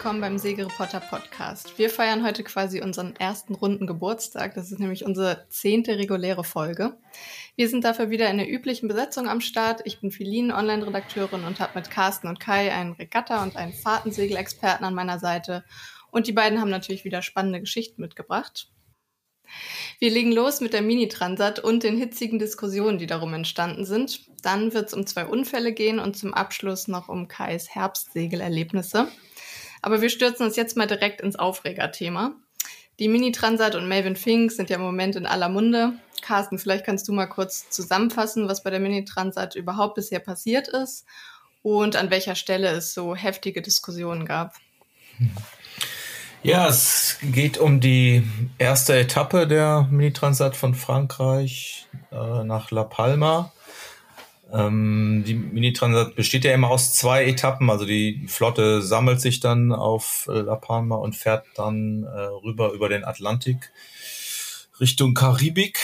willkommen beim Segereporter Podcast. Wir feiern heute quasi unseren ersten runden Geburtstag. Das ist nämlich unsere zehnte reguläre Folge. Wir sind dafür wieder in der üblichen Besetzung am Start. Ich bin Feline, Online-Redakteurin und habe mit Carsten und Kai einen Regatta- und einen Fahrtensegelexperten an meiner Seite. Und die beiden haben natürlich wieder spannende Geschichten mitgebracht. Wir legen los mit der Mini-Transat und den hitzigen Diskussionen, die darum entstanden sind. Dann wird es um zwei Unfälle gehen und zum Abschluss noch um Kais Herbstsegelerlebnisse. Aber wir stürzen uns jetzt mal direkt ins Aufregerthema. Die Mini-Transat und Melvin Fink sind ja im Moment in aller Munde. Carsten, vielleicht kannst du mal kurz zusammenfassen, was bei der Mini-Transat überhaupt bisher passiert ist und an welcher Stelle es so heftige Diskussionen gab. Ja, es geht um die erste Etappe der Mini-Transat von Frankreich äh, nach La Palma. Ähm, die Mini-Transat besteht ja immer aus zwei Etappen. Also die Flotte sammelt sich dann auf La Palma und fährt dann äh, rüber über den Atlantik Richtung Karibik.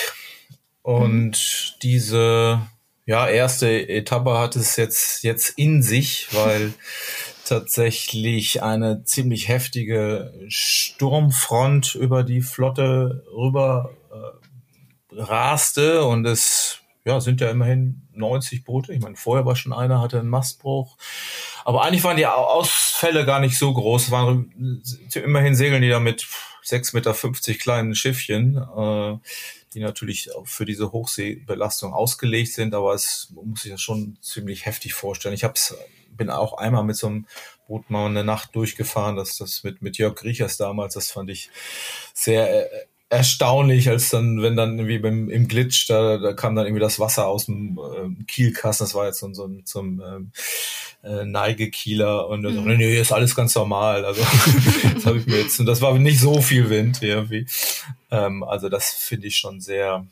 Und mhm. diese ja, erste Etappe hat es jetzt, jetzt in sich, weil tatsächlich eine ziemlich heftige Sturmfront über die Flotte rüber äh, raste und es ja, sind ja immerhin 90 Boote. Ich meine, vorher war schon einer, hatte einen Mastbruch. Aber eigentlich waren die Ausfälle gar nicht so groß. Es waren immerhin segeln die da mit 6,50 Meter kleinen Schiffchen, äh, die natürlich auch für diese Hochseebelastung ausgelegt sind. Aber es muss sich das schon ziemlich heftig vorstellen. Ich hab's bin auch einmal mit so einem Boot mal eine Nacht durchgefahren, das, das mit, mit Jörg Griechers damals, das fand ich sehr äh, erstaunlich, als dann, wenn dann irgendwie beim, im Glitch, da, da kam dann irgendwie das Wasser aus dem äh, Kielkasten, das war jetzt so, so, so ein ähm, äh, Neigekieler und mhm. so, nee, nee, ist alles ganz normal. Also das habe ich mir jetzt, und das war nicht so viel Wind irgendwie. Ähm, also das finde ich schon sehr,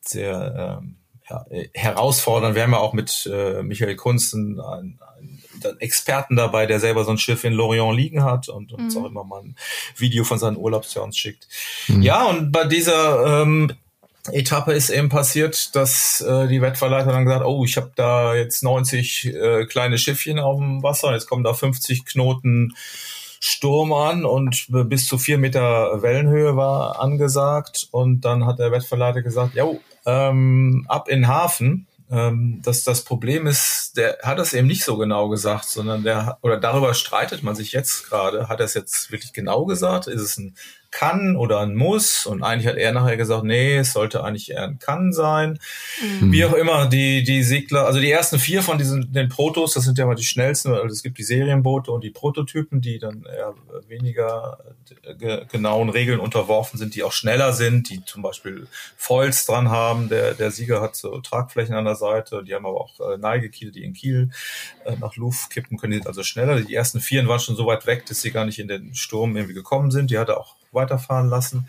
sehr ähm, ja, herausfordernd. Wir haben ja auch mit äh, Michael Kunst einen, einen, einen Experten dabei, der selber so ein Schiff in Lorient liegen hat und uns mhm. auch immer mal ein Video von seinen Urlaubsjahren schickt. Mhm. Ja, und bei dieser ähm, Etappe ist eben passiert, dass äh, die Wettverleiter dann gesagt, oh, ich habe da jetzt 90 äh, kleine Schiffchen auf dem Wasser, jetzt kommen da 50 Knoten Sturm an und bis zu vier Meter Wellenhöhe war angesagt. Und dann hat der Wettverleiter gesagt, ja, ähm, ab in Hafen. Ähm, dass das Problem ist, der hat es eben nicht so genau gesagt, sondern der oder darüber streitet man sich jetzt gerade. Hat er es jetzt wirklich genau gesagt? Ist es ein kann oder ein muss. Und eigentlich hat er nachher gesagt, nee, es sollte eigentlich eher ein kann sein. Mhm. Wie auch immer, die, die Segler, also die ersten vier von diesen, den Protos, das sind ja mal die schnellsten, also es gibt die Serienboote und die Prototypen, die dann eher weniger ge genauen Regeln unterworfen sind, die auch schneller sind, die zum Beispiel Foils dran haben. Der, der Sieger hat so Tragflächen an der Seite, die haben aber auch äh, Neigekiele, die in Kiel äh, nach Luft kippen können, die sind also schneller. Die ersten vier waren schon so weit weg, dass sie gar nicht in den Sturm irgendwie gekommen sind. Die hatte auch weiterfahren lassen.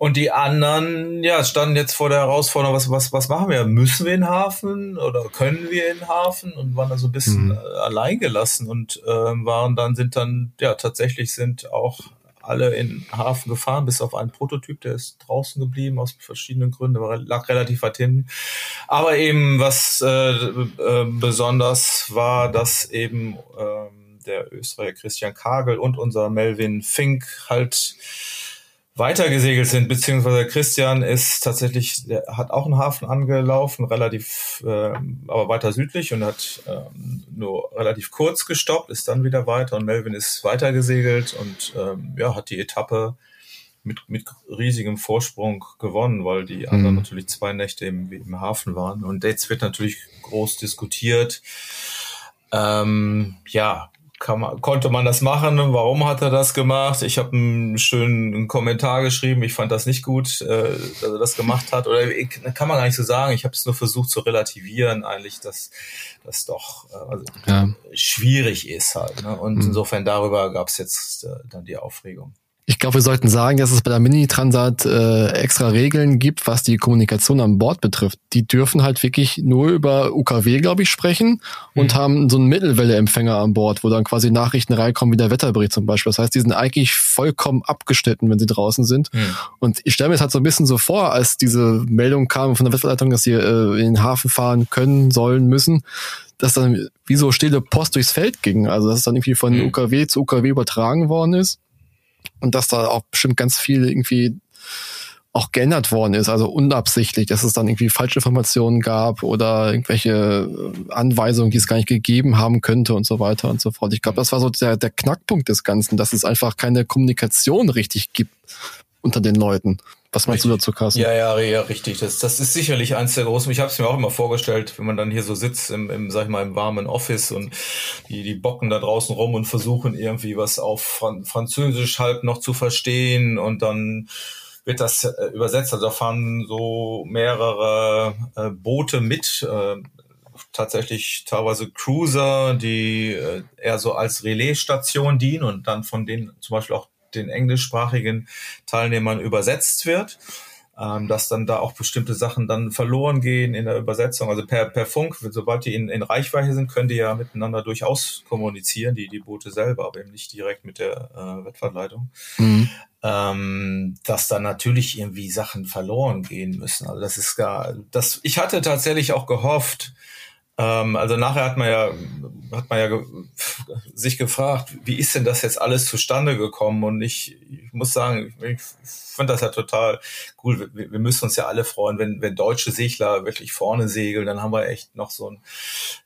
Und die anderen, ja, standen jetzt vor der Herausforderung, was, was, was machen wir? Müssen wir in den Hafen oder können wir in den Hafen? Und waren da so ein bisschen mhm. Äh, allein gelassen und äh, waren dann, sind dann, ja, tatsächlich sind auch alle in den Hafen gefahren, bis auf einen Prototyp, der ist draußen geblieben aus verschiedenen Gründen, aber lag relativ weit hinten. Aber eben, was äh, äh, besonders war, dass eben äh, der Österreicher Christian Kagel und unser Melvin Fink halt weitergesegelt sind, beziehungsweise Christian ist tatsächlich, der hat auch einen Hafen angelaufen, relativ, äh, aber weiter südlich und hat ähm, nur relativ kurz gestoppt, ist dann wieder weiter und Melvin ist weitergesegelt und ähm, ja, hat die Etappe mit, mit riesigem Vorsprung gewonnen, weil die anderen mhm. natürlich zwei Nächte im, im Hafen waren. Und jetzt wird natürlich groß diskutiert. Ähm, ja, man, konnte man das machen? Warum hat er das gemacht? Ich habe einen schönen Kommentar geschrieben. Ich fand das nicht gut, äh, dass er das gemacht hat. Oder kann man gar nicht so sagen. Ich habe es nur versucht zu relativieren, eigentlich, dass das doch äh, also ja. schwierig ist halt. Ne? Und mhm. insofern darüber gab es jetzt äh, dann die Aufregung. Ich glaube, wir sollten sagen, dass es bei der Mini-Transat äh, extra Regeln gibt, was die Kommunikation an Bord betrifft. Die dürfen halt wirklich nur über UKW, glaube ich, sprechen und mhm. haben so einen Mittelwelle-Empfänger an Bord, wo dann quasi Nachrichten reinkommen wie der Wetterbericht zum Beispiel. Das heißt, die sind eigentlich vollkommen abgeschnitten, wenn sie draußen sind. Mhm. Und ich stelle mir das halt so ein bisschen so vor, als diese Meldung kam von der Wetterleitung, dass sie äh, in den Hafen fahren können, sollen, müssen, dass dann wie so stille Post durchs Feld ging. Also dass es dann irgendwie von mhm. UKW zu UKW übertragen worden ist und dass da auch bestimmt ganz viel irgendwie auch geändert worden ist, also unabsichtlich, dass es dann irgendwie falsche Informationen gab oder irgendwelche Anweisungen, die es gar nicht gegeben haben könnte und so weiter und so fort. Ich glaube, das war so der, der Knackpunkt des Ganzen, dass es einfach keine Kommunikation richtig gibt unter den Leuten. Was meinst richtig. du dazu, Carsten? Ja, ja, ja, richtig. Das, das ist sicherlich eins der großen. Ich habe es mir auch immer vorgestellt, wenn man dann hier so sitzt im, im, sag ich mal, im warmen Office und die, die bocken da draußen rum und versuchen irgendwie was auf Fran Französisch halt noch zu verstehen und dann wird das äh, übersetzt. Also da fahren so mehrere äh, Boote mit, äh, tatsächlich teilweise Cruiser, die äh, eher so als Relaisstation dienen und dann von denen zum Beispiel auch den englischsprachigen Teilnehmern übersetzt wird, ähm, dass dann da auch bestimmte Sachen dann verloren gehen in der Übersetzung. Also per, per Funk, sobald die in, in Reichweite sind, können die ja miteinander durchaus kommunizieren, die, die Boote selber, aber eben nicht direkt mit der äh, Wettverleitung. Mhm. Ähm, dass dann natürlich irgendwie Sachen verloren gehen müssen. Also das ist gar, das, ich hatte tatsächlich auch gehofft, ähm, also nachher hat man ja, hat man ja ge sich gefragt, wie ist denn das jetzt alles zustande gekommen? Und ich, ich muss sagen, ich, ich finde das ja total cool. Wir, wir, müssen uns ja alle freuen, wenn, wenn deutsche Segler wirklich vorne segeln, dann haben wir echt noch so einen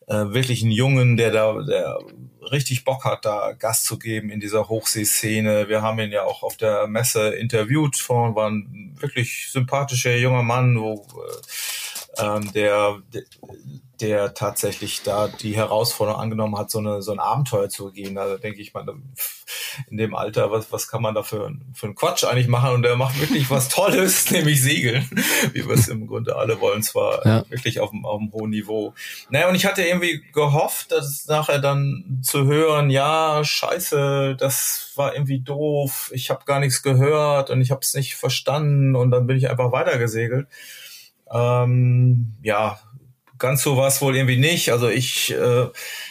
äh, wirklich einen Jungen, der da, der richtig Bock hat, da Gast zu geben in dieser Hochseeszene. Wir haben ihn ja auch auf der Messe interviewt, vor war ein wirklich sympathischer junger Mann, wo äh, ähm, der, der tatsächlich da die Herausforderung angenommen hat, so, eine, so ein Abenteuer zu gehen. Da denke ich mal, in dem Alter, was, was kann man da für, für einen Quatsch eigentlich machen? Und der macht wirklich was Tolles, nämlich Segeln, wie wir es im Grunde alle wollen, zwar ja. wirklich auf einem, auf einem hohen Niveau. Naja, und ich hatte irgendwie gehofft, dass nachher dann zu hören, ja, scheiße, das war irgendwie doof, ich habe gar nichts gehört und ich habe es nicht verstanden und dann bin ich einfach weitergesegelt. Ähm, ja, ganz so war es wohl irgendwie nicht. Also ich, äh,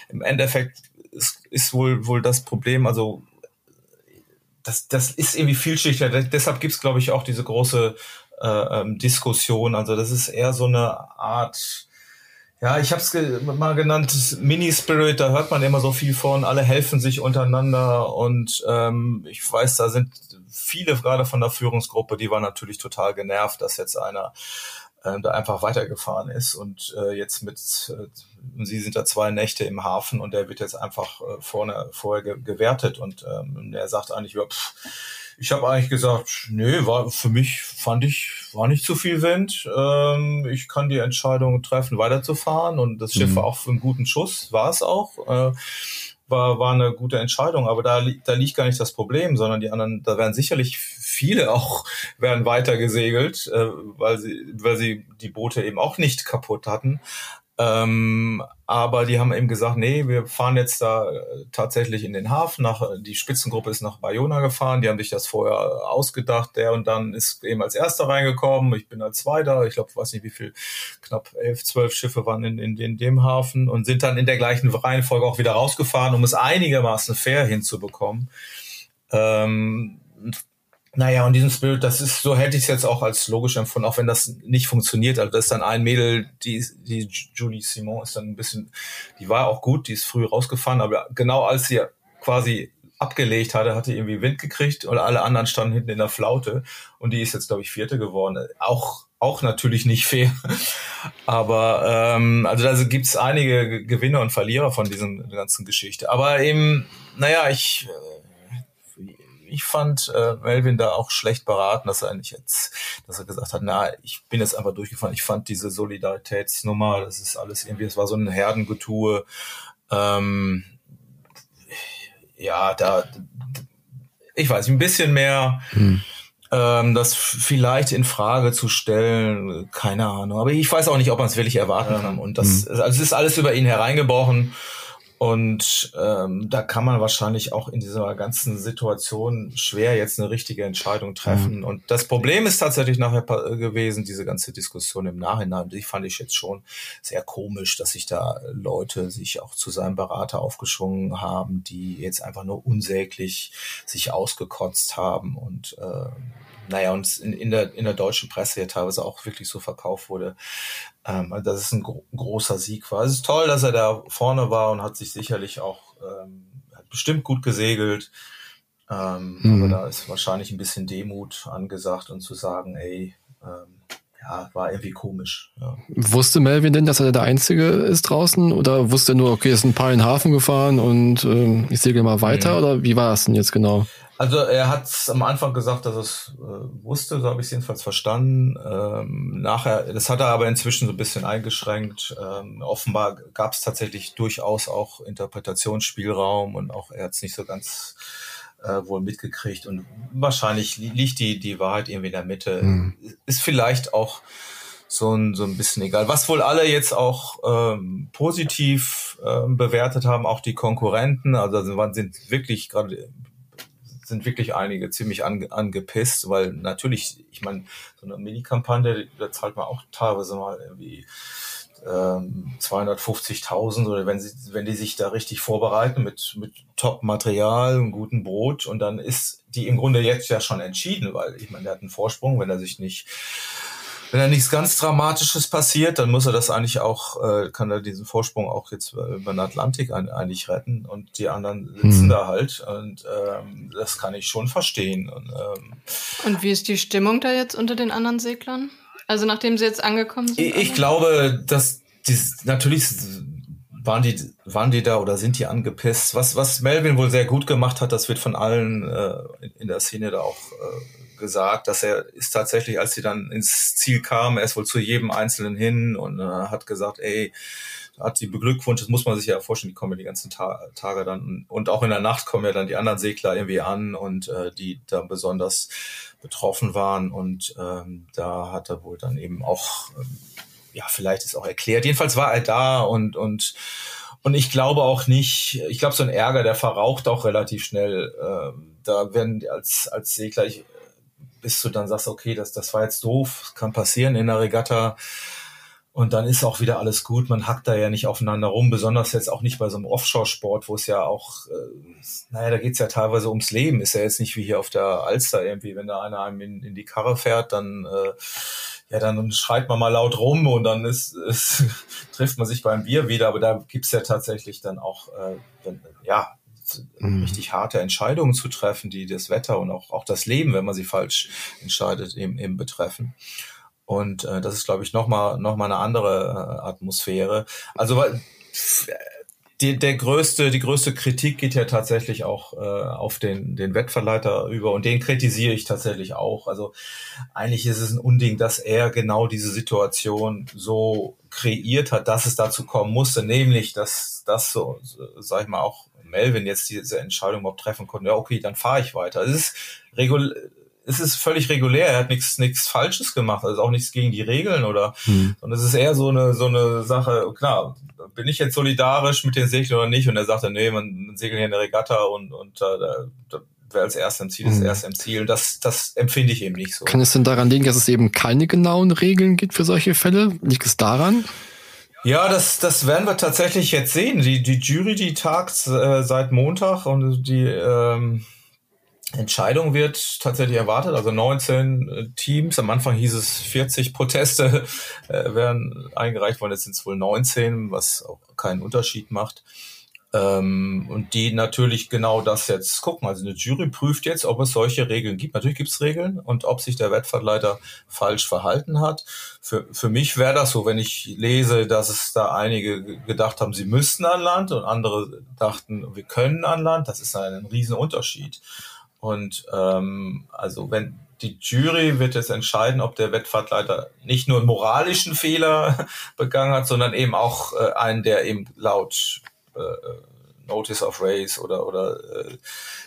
im Endeffekt ist, ist wohl, wohl das Problem, also das, das ist irgendwie vielschichtiger. Deshalb gibt's glaube ich, auch diese große äh, ähm, Diskussion. Also das ist eher so eine Art, ja, ich habe es ge mal genannt, Mini-Spirit, da hört man immer so viel von, alle helfen sich untereinander und ähm, ich weiß, da sind viele gerade von der Führungsgruppe, die waren natürlich total genervt, dass jetzt einer äh, da einfach weitergefahren ist und äh, jetzt mit äh, sie sind da zwei Nächte im Hafen und der wird jetzt einfach äh, vorne vorher ge gewertet und ähm, er sagt eigentlich ja, pff, ich habe eigentlich gesagt, nee, war für mich fand ich war nicht zu viel Wind. Ähm, ich kann die Entscheidung treffen, weiterzufahren und das Schiff mhm. war auch für einen guten Schuss, war es auch. Äh, war, war eine gute Entscheidung, aber da, da liegt gar nicht das Problem, sondern die anderen, da werden sicherlich viele auch werden weiter gesegelt, äh, weil sie, weil sie die Boote eben auch nicht kaputt hatten. Ähm, aber die haben eben gesagt, nee, wir fahren jetzt da äh, tatsächlich in den Hafen. Nach, die Spitzengruppe ist nach Bayona gefahren. Die haben sich das vorher ausgedacht. Der und dann ist eben als Erster reingekommen. Ich bin als Zweiter. Ich glaube, weiß nicht, wie viel, knapp elf, zwölf Schiffe waren in, in, in dem Hafen und sind dann in der gleichen Reihenfolge auch wieder rausgefahren, um es einigermaßen fair hinzubekommen. Ähm, naja, und diesen Spirit, das ist, so hätte ich es jetzt auch als logisch empfunden, auch wenn das nicht funktioniert. Also das ist dann ein Mädel, die, die Julie Simon ist dann ein bisschen, die war auch gut, die ist früh rausgefahren, aber genau als sie quasi abgelegt hatte, hatte irgendwie Wind gekriegt und alle anderen standen hinten in der Flaute und die ist jetzt, glaube ich, Vierte geworden. Auch auch natürlich nicht fair. Aber ähm, also da gibt's einige Gewinner und Verlierer von diesem ganzen Geschichte. Aber eben, naja, ich ich fand äh, Melvin da auch schlecht beraten, dass er eigentlich jetzt, dass er gesagt hat, na, ich bin jetzt einfach durchgefahren. Ich fand diese Solidaritätsnummer, das ist alles irgendwie, es war so ein Herdengetue. Ähm, ja, da, ich weiß, ein bisschen mehr. Hm ähm, das vielleicht in Frage zu stellen, keine Ahnung. Aber ich weiß auch nicht, ob man es wirklich erwarten kann. Und das, mhm. also es ist alles über ihn hereingebrochen. Und ähm, da kann man wahrscheinlich auch in dieser ganzen Situation schwer jetzt eine richtige Entscheidung treffen. Mhm. Und das Problem ist tatsächlich nachher gewesen, diese ganze Diskussion im Nachhinein, die fand ich jetzt schon sehr komisch, dass sich da Leute sich auch zu seinem Berater aufgeschwungen haben, die jetzt einfach nur unsäglich sich ausgekotzt haben und äh, naja, und in, in, der, in der deutschen Presse ja teilweise auch wirklich so verkauft wurde, ähm, dass es ein gro großer Sieg war. Es ist toll, dass er da vorne war und hat sich sicherlich auch ähm, hat bestimmt gut gesegelt. Ähm, mhm. Aber da ist wahrscheinlich ein bisschen Demut angesagt und zu sagen, ey, ähm, ja, war irgendwie komisch. Ja. Wusste Melvin denn, dass er der Einzige ist draußen? Oder wusste er nur, okay, es sind ein paar in den Hafen gefahren und ähm, ich segel mal weiter? Mhm. Oder wie war es denn jetzt genau? Also er hat am Anfang gesagt, dass er es äh, wusste, so habe ich es jedenfalls verstanden. Ähm, nachher, das hat er aber inzwischen so ein bisschen eingeschränkt. Ähm, offenbar gab es tatsächlich durchaus auch Interpretationsspielraum und auch er hat es nicht so ganz äh, wohl mitgekriegt. Und wahrscheinlich liegt die, die Wahrheit irgendwie in der Mitte. Mhm. Ist vielleicht auch so ein, so ein bisschen egal. Was wohl alle jetzt auch ähm, positiv ähm, bewertet haben, auch die Konkurrenten. Also sind wirklich gerade sind wirklich einige ziemlich ange, angepisst, weil natürlich, ich meine, so eine Mini-Kampagne, da zahlt man auch teilweise mal irgendwie ähm, 250.000 oder wenn sie, wenn die sich da richtig vorbereiten mit, mit Top-Material, und gutem Brot und dann ist die im Grunde jetzt ja schon entschieden, weil ich meine, der hat einen Vorsprung, wenn er sich nicht wenn da nichts ganz Dramatisches passiert, dann muss er das eigentlich auch, äh, kann er diesen Vorsprung auch jetzt über den Atlantik ein, eigentlich retten und die anderen sitzen mhm. da halt und ähm, das kann ich schon verstehen. Und, ähm, und wie ist die Stimmung da jetzt unter den anderen Seglern? Also nachdem sie jetzt angekommen sind? Ich, ich glaube, dass die, natürlich waren die, waren die da oder sind die angepisst? Was, was Melvin wohl sehr gut gemacht hat, das wird von allen äh, in der Szene da auch äh, gesagt, dass er ist tatsächlich, als sie dann ins Ziel kamen, er ist wohl zu jedem Einzelnen hin und äh, hat gesagt, ey, hat sie beglückwünscht, das muss man sich ja vorstellen, die kommen ja die ganzen Ta Tage dann und auch in der Nacht kommen ja dann die anderen Segler irgendwie an und äh, die da besonders betroffen waren und ähm, da hat er wohl dann eben auch, ähm, ja, vielleicht ist auch erklärt, jedenfalls war er da und und und ich glaube auch nicht, ich glaube, so ein Ärger, der verraucht auch relativ schnell. Ähm, da werden als, als Segler, ich, bis du dann sagst, okay, das, das war jetzt doof, kann passieren in der Regatta. Und dann ist auch wieder alles gut. Man hackt da ja nicht aufeinander rum, besonders jetzt auch nicht bei so einem Offshore-Sport, wo es ja auch, äh, naja, da geht's ja teilweise ums Leben. Ist ja jetzt nicht wie hier auf der Alster irgendwie, wenn da einer einem in, in die Karre fährt, dann äh, ja, dann schreit man mal laut rum und dann ist, ist trifft man sich beim Bier wieder. Aber da gibt's ja tatsächlich dann auch, äh, wenn, ja, mhm. richtig harte Entscheidungen zu treffen, die das Wetter und auch, auch das Leben, wenn man sie falsch entscheidet, eben, eben betreffen. Und äh, das ist, glaube ich, nochmal noch mal eine andere äh, Atmosphäre. Also weil die, der größte, die größte Kritik geht ja tatsächlich auch äh, auf den, den Wettverleiter über und den kritisiere ich tatsächlich auch. Also eigentlich ist es ein Unding, dass er genau diese Situation so kreiert hat, dass es dazu kommen musste, nämlich dass das so, sag ich mal, auch Melvin jetzt diese Entscheidung überhaupt treffen konnte, ja, okay, dann fahre ich weiter. Es ist regul es ist völlig regulär, er hat nichts nichts Falsches gemacht, also auch nichts gegen die Regeln oder hm. sondern es ist eher so eine so eine Sache, klar, bin ich jetzt solidarisch mit den Seglern oder nicht? Und er sagte, nee, man, man segelt hier in der Regatta und und äh, da, da wer als erster im Ziel ist, hm. erst im Ziel. Das, das empfinde ich eben nicht so. Kann es denn daran liegen, dass es eben keine genauen Regeln gibt für solche Fälle? Liegt es daran? Ja, das, das werden wir tatsächlich jetzt sehen. Die, die Jury, die tagt äh, seit Montag und die ähm, Entscheidung wird tatsächlich erwartet. Also 19 äh, Teams. Am Anfang hieß es 40 Proteste äh, werden eingereicht worden. Jetzt sind es wohl 19, was auch keinen Unterschied macht. Ähm, und die natürlich genau das jetzt gucken. Also eine Jury prüft jetzt, ob es solche Regeln gibt. Natürlich gibt es Regeln und ob sich der Wettverleiter falsch verhalten hat. Für, für mich wäre das so, wenn ich lese, dass es da einige gedacht haben, sie müssten an Land und andere dachten, wir können an Land. Das ist ein Riesenunterschied. Und ähm, also wenn die Jury wird jetzt entscheiden, ob der Wettfahrtleiter nicht nur einen moralischen Fehler begangen hat, sondern eben auch äh, einen, der eben laut äh, Notice of Race oder, oder äh,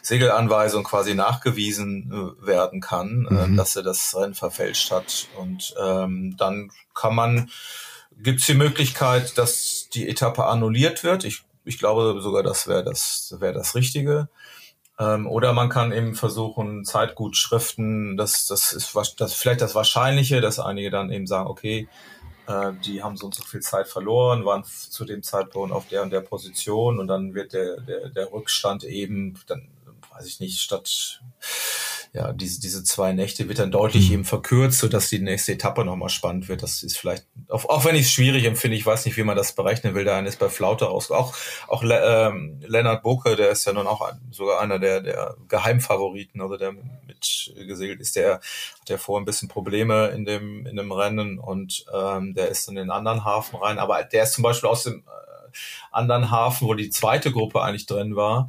Segelanweisung quasi nachgewiesen äh, werden kann, äh, mhm. äh, dass er das Rennen verfälscht hat. Und ähm, dann kann man, gibt es die Möglichkeit, dass die Etappe annulliert wird. Ich ich glaube sogar, das wäre das, wäre das Richtige. Ähm, oder man kann eben versuchen, Zeitgutschriften, das, das ist das vielleicht das Wahrscheinliche, dass einige dann eben sagen, okay, äh, die haben so und so viel Zeit verloren, waren zu dem Zeitpunkt auf der und der Position und dann wird der, der, der Rückstand eben, dann weiß ich nicht, statt ja, diese, diese zwei Nächte wird dann deutlich mhm. eben verkürzt, sodass die nächste Etappe nochmal spannend wird. Das ist vielleicht, auch, auch wenn ich es schwierig empfinde, ich weiß nicht, wie man das berechnen will, eine ist bei Flaute raus. Auch, auch ähm, Lennart Bucke, der ist ja nun auch ein, sogar einer der, der Geheimfavoriten, also der mit gesegelt ist, der hat ja vorher ein bisschen Probleme in dem, in dem Rennen und ähm, der ist in den anderen Hafen rein. Aber der ist zum Beispiel aus dem äh, anderen Hafen, wo die zweite Gruppe eigentlich drin war,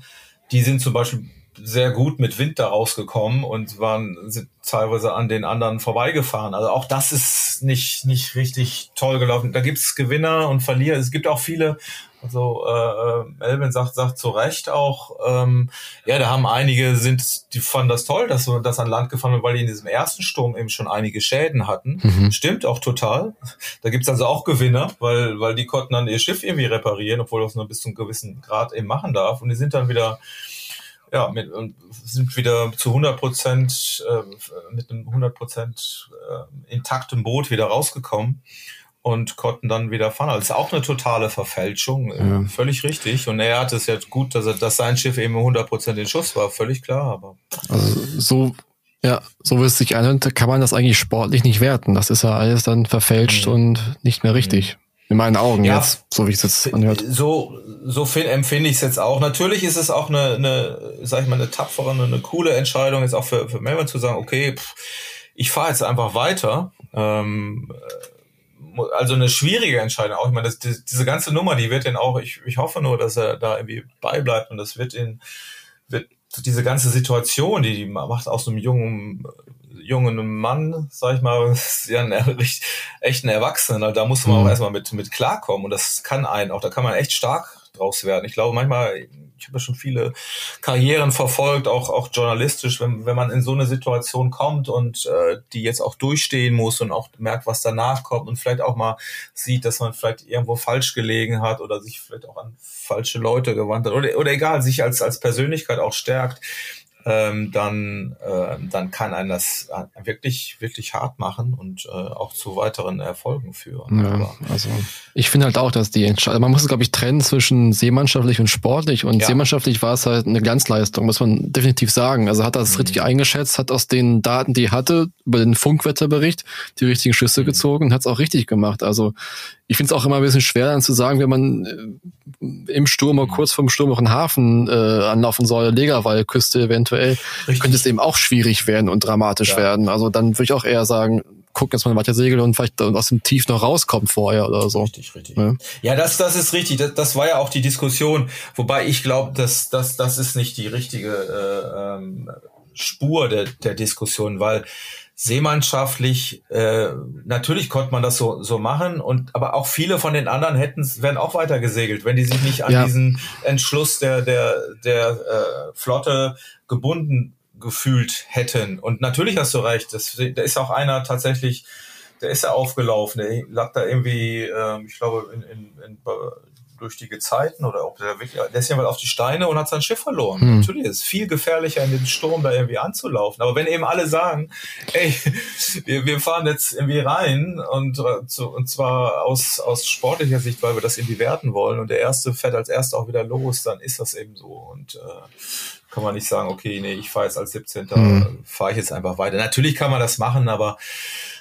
die sind zum Beispiel sehr gut mit Wind da rausgekommen und waren sind teilweise an den anderen vorbeigefahren. Also auch das ist nicht nicht richtig toll gelaufen. Da gibt's Gewinner und Verlierer. Es gibt auch viele. Also äh, Melvin sagt sagt zu Recht auch. Ähm, ja, da haben einige sind die fanden das toll, dass wir das an Land gefahren sind, weil die in diesem ersten Sturm eben schon einige Schäden hatten. Mhm. Stimmt auch total. Da gibt's also auch Gewinner, weil weil die konnten dann ihr Schiff irgendwie reparieren, obwohl das nur bis zu einem gewissen Grad eben machen darf. Und die sind dann wieder ja, mit, und sind wieder zu 100 Prozent, äh, mit einem 100 Prozent äh, intakten Boot wieder rausgekommen und konnten dann wieder fahren. Also ist auch eine totale Verfälschung, äh, ja. völlig richtig. Und er hat es ja gut, dass, er, dass sein Schiff eben 100 Prozent in Schuss war, völlig klar. Aber also so, ja, so wie es sich anhört, kann man das eigentlich sportlich nicht werten. Das ist ja alles dann verfälscht mhm. und nicht mehr richtig. Mhm. In meinen Augen ja, jetzt, so wie es jetzt anhört. So, so empfinde ich es jetzt auch. Natürlich ist es auch eine, eine, sag ich mal, eine tapfere, eine, eine coole Entscheidung, jetzt auch für, für Melbourne zu sagen, okay, pff, ich fahre jetzt einfach weiter. Ähm, also eine schwierige Entscheidung auch. Ich meine, das, die, diese ganze Nummer, die wird ihn auch, ich, ich hoffe nur, dass er da irgendwie beibleibt und das wird ihn, wird diese ganze Situation, die die macht aus einem jungen jungen Mann, sag ich mal, ist ja ein echt ein Erwachsener. Da muss man mhm. auch erstmal mit, mit klarkommen. Und das kann einen auch, da kann man echt stark draus werden. Ich glaube, manchmal, ich habe ja schon viele Karrieren verfolgt, auch, auch journalistisch, wenn, wenn man in so eine Situation kommt und äh, die jetzt auch durchstehen muss und auch merkt, was danach kommt und vielleicht auch mal sieht, dass man vielleicht irgendwo falsch gelegen hat oder sich vielleicht auch an falsche Leute gewandt hat oder, oder egal, sich als, als Persönlichkeit auch stärkt ähm, dann, äh, dann kann einen das äh, wirklich, wirklich hart machen und äh, auch zu weiteren Erfolgen führen. Ja, Aber also ich finde halt auch, dass die Entscheidung, man muss es, glaube ich, trennen zwischen seemannschaftlich und sportlich und ja. seemannschaftlich war es halt eine Glanzleistung, muss man definitiv sagen. Also hat er das mhm. richtig eingeschätzt, hat aus den Daten, die er hatte, über den Funkwetterbericht die richtigen Schlüsse mhm. gezogen und hat es auch richtig gemacht. Also ich finde es auch immer ein bisschen schwer dann zu sagen, wenn man äh, im Sturm oder kurz vorm Sturm noch einen Hafen äh, anlaufen soll, Legerwallküste eventuell, Richtig. könnte es eben auch schwierig werden und dramatisch ja. werden. Also dann würde ich auch eher sagen, gucken, dass man weiter segelt und vielleicht aus dem Tief noch rauskommt vorher oder so. Richtig, richtig. Ja, ja das, das ist richtig. Das, das war ja auch die Diskussion. Wobei ich glaube, dass das, das ist nicht die richtige äh, ähm, Spur der, der Diskussion, weil seemannschaftlich, äh, natürlich konnte man das so, so machen und aber auch viele von den anderen hätten wären auch weiter gesegelt, wenn die sich nicht an ja. diesen Entschluss der, der, der äh, Flotte gebunden gefühlt hätten. Und natürlich hast du recht, das, da ist auch einer tatsächlich, der ist ja aufgelaufen, der lag da irgendwie, äh, ich glaube, in, in, in durch die Gezeiten oder ob der wirklich, der ist ja mal auf die Steine und hat sein Schiff verloren. Hm. Natürlich ist es viel gefährlicher, in den Sturm da irgendwie anzulaufen. Aber wenn eben alle sagen, ey, wir, wir fahren jetzt irgendwie rein und, und zwar aus, aus sportlicher Sicht, weil wir das irgendwie werten wollen und der Erste fährt als Erster auch wieder los, dann ist das eben so. Und äh, kann man nicht sagen, okay, nee, ich fahre jetzt als 17. Hm. fahre ich jetzt einfach weiter. Natürlich kann man das machen, aber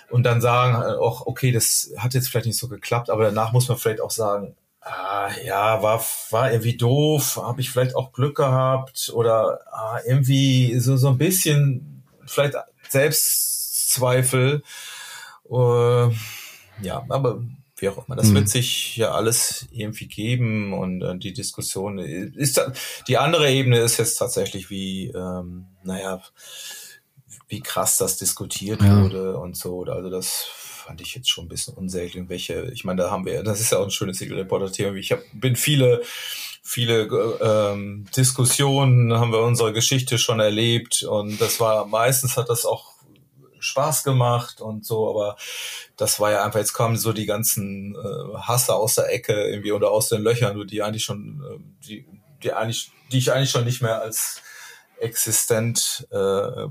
und dann sagen, auch, okay, das hat jetzt vielleicht nicht so geklappt, aber danach muss man vielleicht auch sagen, ah, ja, war, war irgendwie doof, habe ich vielleicht auch Glück gehabt oder ah, irgendwie so, so ein bisschen vielleicht Selbstzweifel. Uh, ja, aber wie auch immer, das mhm. wird sich ja alles irgendwie geben und äh, die Diskussion ist die andere Ebene ist jetzt tatsächlich wie, ähm, naja, wie krass das diskutiert ja. wurde und so. Also das fand ich jetzt schon ein bisschen unsäglich. Welche, ich meine, da haben wir, das ist ja auch ein schönes Secret Reporter-Thema. Ich hab, bin viele, viele ähm, Diskussionen haben wir unsere Geschichte schon erlebt und das war meistens hat das auch Spaß gemacht und so, aber das war ja einfach, jetzt kamen so die ganzen äh, Hasse aus der Ecke irgendwie oder aus den Löchern, die eigentlich schon, äh, die, die eigentlich, die ich eigentlich schon nicht mehr als existent äh,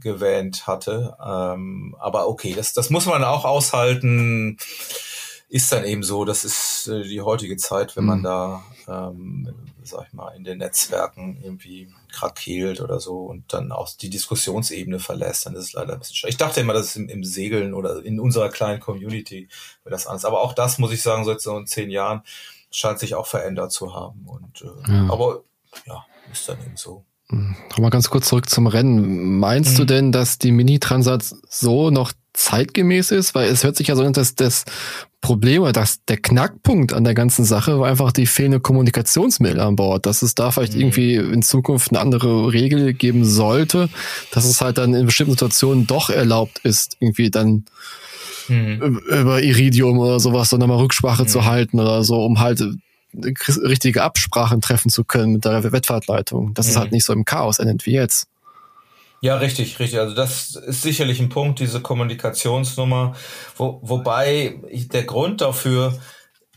gewähnt hatte. Ähm, aber okay, das, das muss man auch aushalten. Ist dann eben so, das ist äh, die heutige Zeit, wenn man mhm. da, ähm, sag ich mal, in den Netzwerken irgendwie krakeelt oder so und dann auch die Diskussionsebene verlässt, dann ist es leider ein bisschen schwer. Ich dachte immer, dass es im, im Segeln oder in unserer kleinen Community wäre das anders. Aber auch das, muss ich sagen, seit so in zehn Jahren scheint sich auch verändert zu haben. Und äh, ja. aber ja, ist dann eben so. Nochmal ganz kurz zurück zum Rennen. Meinst mhm. du denn, dass die Mini-Transat so noch zeitgemäß ist? Weil es hört sich ja so an, dass das Problem oder dass der Knackpunkt an der ganzen Sache war einfach die fehlende Kommunikationsmittel an Bord. Dass es da vielleicht mhm. irgendwie in Zukunft eine andere Regel geben sollte, dass es halt dann in bestimmten Situationen doch erlaubt ist, irgendwie dann mhm. über Iridium oder sowas dann nochmal Rücksprache mhm. zu halten oder so, um halt richtige Absprachen treffen zu können mit der Wettfahrtleitung. Dass mhm. es halt nicht so im Chaos endet wie jetzt. Ja, richtig, richtig. Also das ist sicherlich ein Punkt, diese Kommunikationsnummer. Wo, wobei der Grund dafür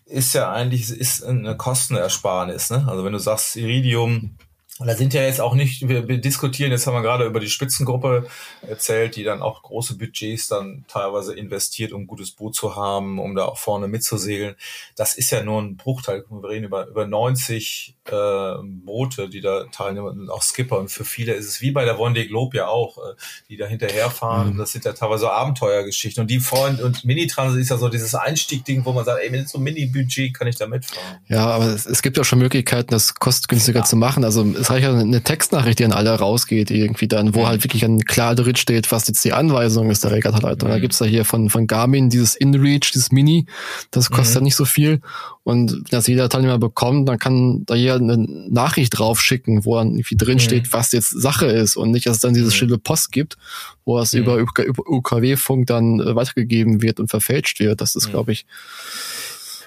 ist ja eigentlich ist eine Kostenersparnis. Ne? Also wenn du sagst Iridium und da sind ja jetzt auch nicht, wir, wir diskutieren, jetzt haben wir gerade über die Spitzengruppe erzählt, die dann auch große Budgets dann teilweise investiert, um ein gutes Boot zu haben, um da auch vorne mitzusegeln. Das ist ja nur ein Bruchteil. Wir reden über, über 90 äh, Boote, die da teilnehmen, auch Skipper. Und für viele ist es wie bei der Vendée Globe ja auch, äh, die da hinterherfahren. Mhm. Das sind ja teilweise Abenteuergeschichten. Und die Freund und Mini-Transit ist ja so dieses Einstieg-Ding, wo man sagt, ey, mit so einem Mini-Budget kann ich da mitfahren. Ja, aber es, es gibt ja schon Möglichkeiten, das kostengünstiger ja. zu machen. Also es es reicht ja eine Textnachricht, die an alle rausgeht, irgendwie dann, wo mhm. halt wirklich ein klar drin steht, was jetzt die Anweisung ist der Regattaleitung. Mhm. Da gibt's ja hier von, von Garmin dieses InReach, dieses Mini, das kostet mhm. ja nicht so viel. Und wenn das jeder Teilnehmer bekommt, dann kann da jeder eine Nachricht draufschicken, wo dann irgendwie drin steht, mhm. was jetzt Sache ist und nicht, dass es dann diese mhm. stille Post gibt, wo es über, über UKW-Funk dann äh, weitergegeben wird und verfälscht wird. Das ist, glaube ich,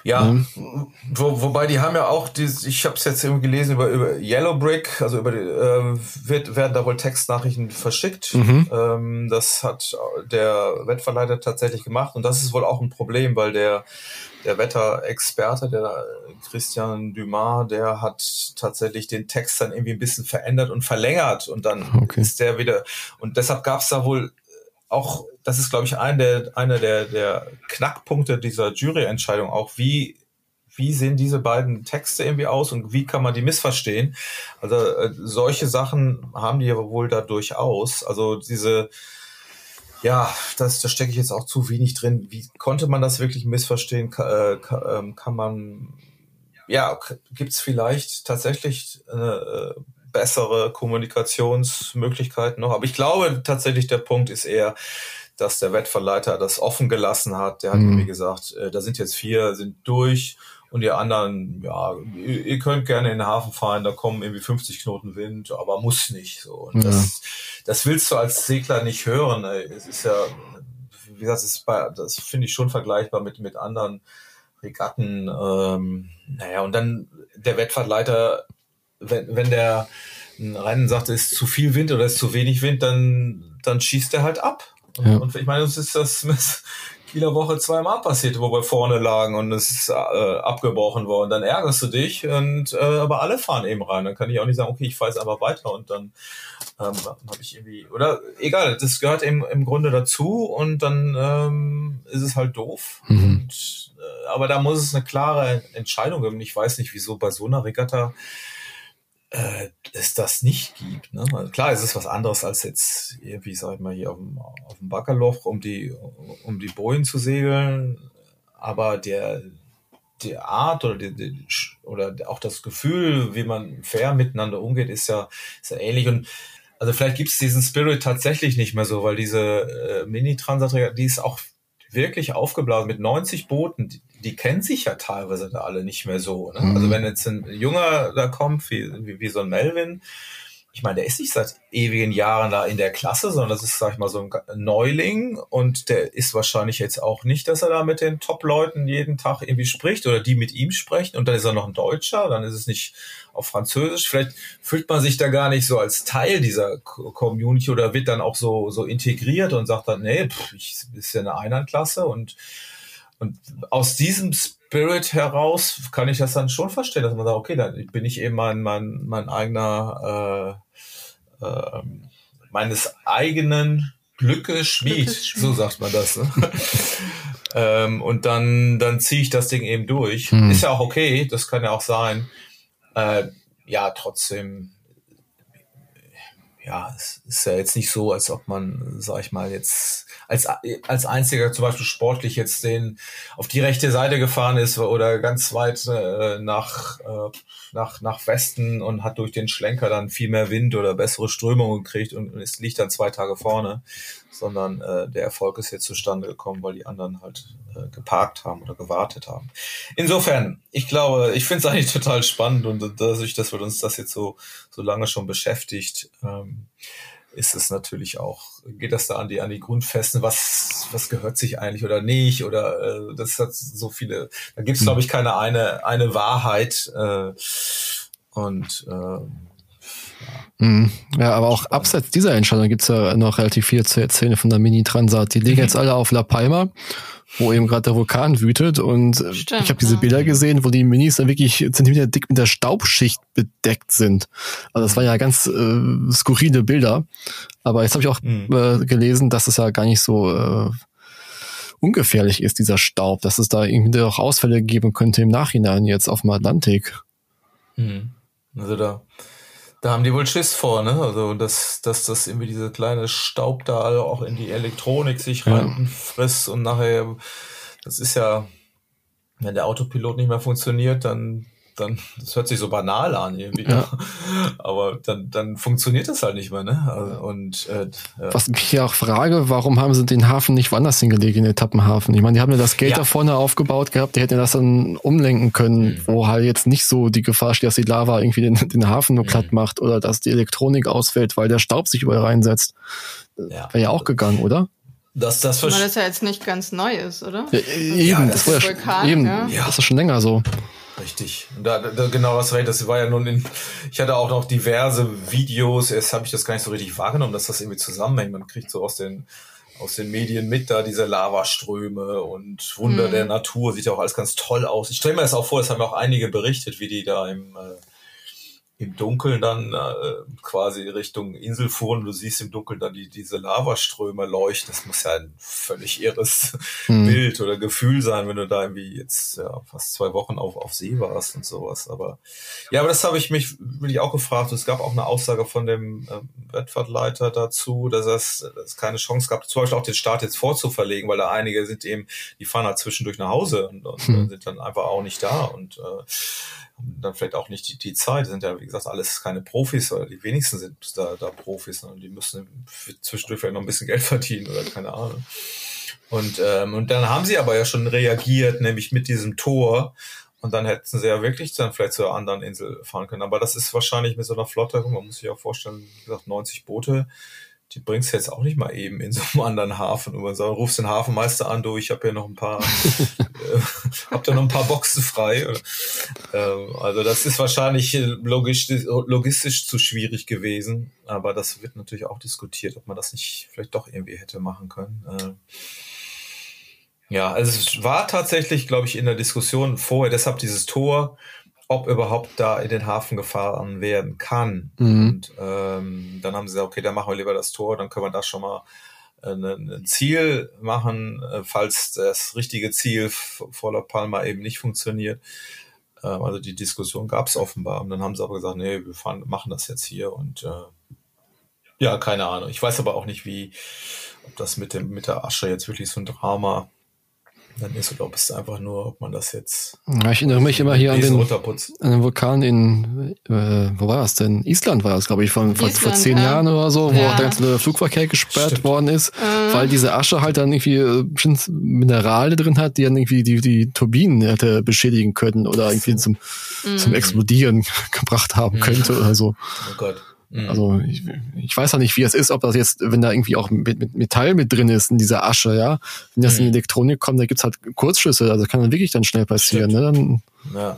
ja, mhm. wo, wobei die haben ja auch, die, ich habe es jetzt irgendwie gelesen über, über Yellow Brick, also über die, ähm, wird, werden da wohl Textnachrichten verschickt. Mhm. Ähm, das hat der Wettverleiter tatsächlich gemacht und das ist wohl auch ein Problem, weil der der Wetterexperte, der Christian Dumas, der hat tatsächlich den Text dann irgendwie ein bisschen verändert und verlängert und dann okay. ist der wieder und deshalb gab es da wohl auch, das ist, glaube ich, ein der, einer der, der Knackpunkte dieser Juryentscheidung auch, wie wie sehen diese beiden Texte irgendwie aus und wie kann man die missverstehen? Also äh, solche Sachen haben die ja wohl da durchaus. Also diese, ja, das, da stecke ich jetzt auch zu wenig drin. Wie konnte man das wirklich missverstehen? Kann, äh, kann, ähm, kann man, ja, gibt es vielleicht tatsächlich äh, bessere Kommunikationsmöglichkeiten noch. Aber ich glaube tatsächlich, der Punkt ist eher, dass der Wettverleiter das offen gelassen hat. Der hat mhm. mir gesagt, äh, da sind jetzt vier, sind durch und die anderen, ja, ihr, ihr, könnt gerne in den Hafen fahren, da kommen irgendwie 50 Knoten Wind, aber muss nicht. So. Und ja. das, das willst du als Segler nicht hören. Es ist ja, wie gesagt, das, ist bei, das finde ich schon vergleichbar mit, mit anderen Regatten. Ähm, naja, und dann der Wettverleiter wenn, wenn der Rennen sagt, es ist zu viel Wind oder es ist zu wenig Wind, dann, dann schießt er halt ab. Und, ja. und ich meine, uns ist das Kieler Woche zweimal passiert, wo wir vorne lagen und es ist äh, abgebrochen worden. Dann ärgerst du dich und äh, aber alle fahren eben rein. Dann kann ich auch nicht sagen, okay, ich fahre jetzt einfach weiter und dann ähm, habe ich irgendwie oder egal, das gehört eben im Grunde dazu und dann ähm, ist es halt doof. Mhm. Und, äh, aber da muss es eine klare Entscheidung geben. Ich weiß nicht, wieso bei so einer Regatta äh, es das nicht gibt. Ne? Also klar, es ist was anderes als jetzt irgendwie, sag ich mal, hier auf dem, auf dem Backerloch, um die, um die Bojen zu segeln. Aber der, die Art oder, die, die, oder auch das Gefühl, wie man fair miteinander umgeht, ist ja, ist ja ähnlich. Und also vielleicht gibt es diesen Spirit tatsächlich nicht mehr so, weil diese äh, Mini-Transat, die ist auch wirklich aufgeblasen mit 90 Booten. Die, die kennen sich ja teilweise da alle nicht mehr so. Ne? Also mhm. Also wenn jetzt ein Junger da kommt, wie, wie, wie so ein Melvin, ich meine, der ist nicht seit ewigen Jahren da in der Klasse, sondern das ist, sag ich mal, so ein Neuling und der ist wahrscheinlich jetzt auch nicht, dass er da mit den Top-Leuten jeden Tag irgendwie spricht oder die mit ihm sprechen und dann ist er noch ein Deutscher, dann ist es nicht auf Französisch. Vielleicht fühlt man sich da gar nicht so als Teil dieser Community oder wird dann auch so, so integriert und sagt dann, nee, pff, ich ist ja eine Einheitklasse und, und aus diesem Spirit heraus kann ich das dann schon verstehen, dass man sagt, okay, dann bin ich eben mein, mein, mein eigener, äh, äh, meines eigenen Glückes Schmied, so sagt man das. Ne? ähm, und dann, dann ziehe ich das Ding eben durch. Hm. Ist ja auch okay, das kann ja auch sein. Äh, ja, trotzdem ja, es ist ja jetzt nicht so, als ob man, sag ich mal, jetzt als, als einziger zum Beispiel sportlich jetzt den auf die rechte Seite gefahren ist oder ganz weit äh, nach, äh, nach, nach Westen und hat durch den Schlenker dann viel mehr Wind oder bessere Strömungen gekriegt und, und ist, liegt dann zwei Tage vorne, sondern äh, der Erfolg ist jetzt zustande gekommen, weil die anderen halt äh, geparkt haben oder gewartet haben. Insofern, ich glaube, ich finde es eigentlich total spannend und dadurch, dass wir uns das jetzt so, so lange schon beschäftigt, ähm, ist es natürlich auch, geht das da an die, an die Grundfesten, was, was gehört sich eigentlich oder nicht, oder äh, das hat so viele, da gibt es, hm. glaube ich, keine eine, eine Wahrheit. Äh, und äh. Ja, aber auch abseits dieser Entscheidung gibt's ja noch relativ viel zu erzählen von der Mini-Transat. Die liegen mhm. jetzt alle auf La Palma, wo eben gerade der Vulkan wütet. Und äh, Stimmt, ich habe diese. Bilder gesehen, wo die Minis dann wirklich Zentimeter dick mit der Staubschicht bedeckt sind. Also das waren ja ganz äh, skurrile Bilder. Aber jetzt habe ich auch mhm. äh, gelesen, dass es ja gar nicht so äh, ungefährlich ist, dieser Staub, dass es da irgendwie auch Ausfälle geben könnte im Nachhinein jetzt auf dem Atlantik. Mhm. Also da da haben die wohl Schiss vor, ne? Also, dass, dass das irgendwie diese kleine Staub da auch in die Elektronik sich ja. reinfrisst und nachher, das ist ja, wenn der Autopilot nicht mehr funktioniert, dann dann, das hört sich so banal an irgendwie, ja. aber dann, dann funktioniert das halt nicht mehr, ne? Und äh, ja. Was mich ja auch frage, warum haben sie den Hafen nicht woanders hingelegt, in den Etappenhafen? Ich meine, die haben ja das Geld ja. da vorne aufgebaut gehabt, die hätten das dann umlenken können, mhm. wo halt jetzt nicht so die Gefahr steht, dass die Lava irgendwie den, den Hafen nur mhm. platt macht oder dass die Elektronik ausfällt, weil der Staub sich überall reinsetzt. Ja. Wäre ja auch gegangen, oder? Dass das Weil das ja jetzt nicht ganz neu ist, oder? Ja, eben, das, das war ja, Vulkan, eben, ja. das ist schon länger so. Richtig. Da, da, genau das recht. Das war ja nun in, ich hatte auch noch diverse Videos. Erst habe ich das gar nicht so richtig wahrgenommen, dass das irgendwie zusammenhängt. Man kriegt so aus den, aus den Medien mit da diese Lavaströme und Wunder mhm. der Natur. Sieht ja auch alles ganz toll aus. Ich stelle mir das auch vor, es haben auch einige berichtet, wie die da im, äh, im Dunkeln dann äh, quasi Richtung Insel fuhren. Du siehst im Dunkeln dann die, diese Lavaströme leuchten. Das muss ja ein völlig irres hm. Bild oder Gefühl sein, wenn du da irgendwie jetzt ja, fast zwei Wochen auf, auf See warst und sowas. Aber ja, aber das habe ich mich wirklich auch gefragt. Es gab auch eine Aussage von dem äh, Wettfahrtleiter dazu, dass es, dass keine Chance gab, zum Beispiel auch den Start jetzt vorzuverlegen, weil da einige sind eben, die fahren halt zwischendurch nach Hause und, und hm. sind dann einfach auch nicht da. Und äh, dann vielleicht auch nicht die, die Zeit. sind ja, wie gesagt, alles keine Profis oder die wenigsten sind da, da Profis, sondern die müssen zwischendurch vielleicht noch ein bisschen Geld verdienen oder keine Ahnung. Und, ähm, und dann haben sie aber ja schon reagiert, nämlich mit diesem Tor. Und dann hätten sie ja wirklich dann vielleicht zur anderen Insel fahren können. Aber das ist wahrscheinlich mit so einer Flotte, man muss sich auch vorstellen, wie gesagt, 90 Boote die bringst du jetzt auch nicht mal eben in so einem anderen Hafen. Und so, rufst den Hafenmeister an, du, ich habe hier noch ein paar, äh, hab da noch ein paar Boxen frei. Ähm, also das ist wahrscheinlich logistisch, logistisch zu schwierig gewesen. Aber das wird natürlich auch diskutiert, ob man das nicht vielleicht doch irgendwie hätte machen können. Äh, ja, also es war tatsächlich, glaube ich, in der Diskussion vorher, deshalb dieses Tor, ob überhaupt da in den Hafen gefahren werden kann. Mhm. Und ähm, dann haben sie gesagt, okay, dann machen wir lieber das Tor, dann können wir da schon mal äh, ein Ziel machen, äh, falls das richtige Ziel vor La Palma eben nicht funktioniert. Ähm, also die Diskussion gab es offenbar. Und dann haben sie aber gesagt, nee, wir fahren, machen das jetzt hier. Und äh, ja, keine Ahnung. Ich weiß aber auch nicht, wie, ob das mit dem mit der Asche jetzt wirklich so ein Drama dann ist oder ob es einfach nur, ob man das jetzt. Ja, ich erinnere mich immer hier an den, an den Vulkan in, äh, wo war das denn? Island war das, glaube ich, von, vor, vor zehn ja. Jahren oder so, wo ja. der ganze Flugverkehr gesperrt Stimmt. worden ist, äh. weil diese Asche halt dann irgendwie äh, Minerale drin hat, die dann irgendwie die, die Turbinen hätte beschädigen können oder irgendwie zum, mhm. zum Explodieren gebracht haben könnte oder so. Oh Gott. Mhm. Also ich, ich weiß ja nicht, wie es ist, ob das jetzt, wenn da irgendwie auch mit, mit Metall mit drin ist in dieser Asche, ja, wenn das mhm. in die Elektronik kommt, da gibt's halt Kurzschlüsse, also kann dann wirklich dann schnell passieren. Ne? Dann, ja.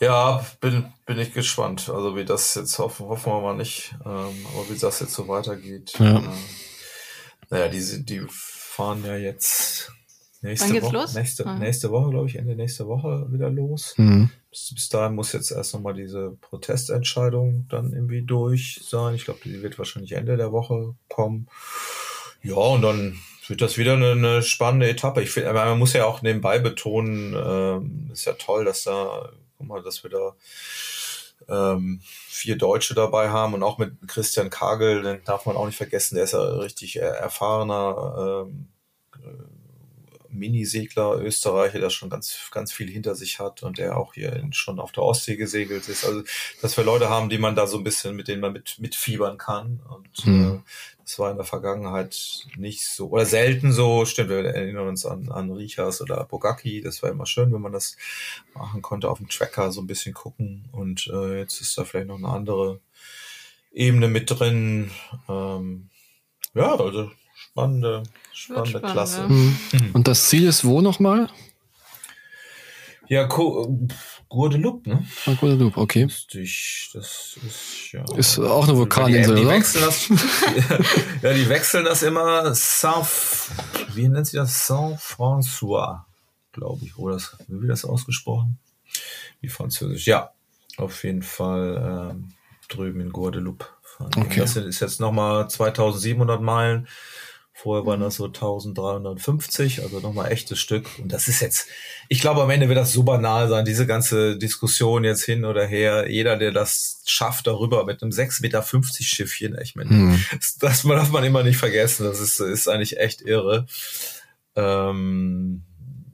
Ja, bin, bin ich gespannt. Also wie das jetzt hoffen, hoffen wir mal nicht, ähm, aber wie das jetzt so weitergeht. Ja. Äh, naja, die, die fahren ja jetzt nächste Woche, los? Nächste, ah. nächste Woche, glaube ich, Ende nächste Woche wieder los. Mhm. Bis, dahin muss jetzt erst nochmal diese Protestentscheidung dann irgendwie durch sein. Ich glaube, die wird wahrscheinlich Ende der Woche kommen. Ja, und dann wird das wieder eine, eine spannende Etappe. Ich finde, man muss ja auch nebenbei betonen, ähm, ist ja toll, dass da, guck mal, dass wir da ähm, vier Deutsche dabei haben und auch mit Christian Kagel, den darf man auch nicht vergessen, der ist ja richtig erfahrener ähm, Minisegler, Österreicher, der schon ganz, ganz viel hinter sich hat und der auch hier schon auf der Ostsee gesegelt ist. Also, dass wir Leute haben, die man da so ein bisschen, mit denen man mit, mitfiebern kann. Und mhm. äh, das war in der Vergangenheit nicht so, oder selten so, stimmt, wir erinnern uns an, an Richas oder Bogaki, das war immer schön, wenn man das machen konnte, auf dem Tracker so ein bisschen gucken. Und äh, jetzt ist da vielleicht noch eine andere Ebene mit drin. Ähm, ja, also spannende, spannende spannend, Klasse. Ja. Mhm. Und das Ziel ist wo nochmal? Ja, Guadeloupe, ne? Ah, Guadeloupe, okay. Das, das ist, ja. Ist auch eine Vulkaninsel, die, die oder? Wechseln das, ja, die wechseln das immer Saint, wie nennt sie das? Saint-François, glaube ich. Oder das, wie wird das ausgesprochen? Wie französisch. Ja, auf jeden Fall ähm, drüben in Guadeloupe. Okay. Das ist jetzt nochmal 2700 Meilen Vorher waren das so 1350, also nochmal echtes Stück. Und das ist jetzt, ich glaube, am Ende wird das so banal sein, diese ganze Diskussion jetzt hin oder her. Jeder, der das schafft, darüber mit einem 6,50 Meter Schiffchen, ich meine, hm. das, darf man immer nicht vergessen. Das ist, ist eigentlich echt irre. Ähm,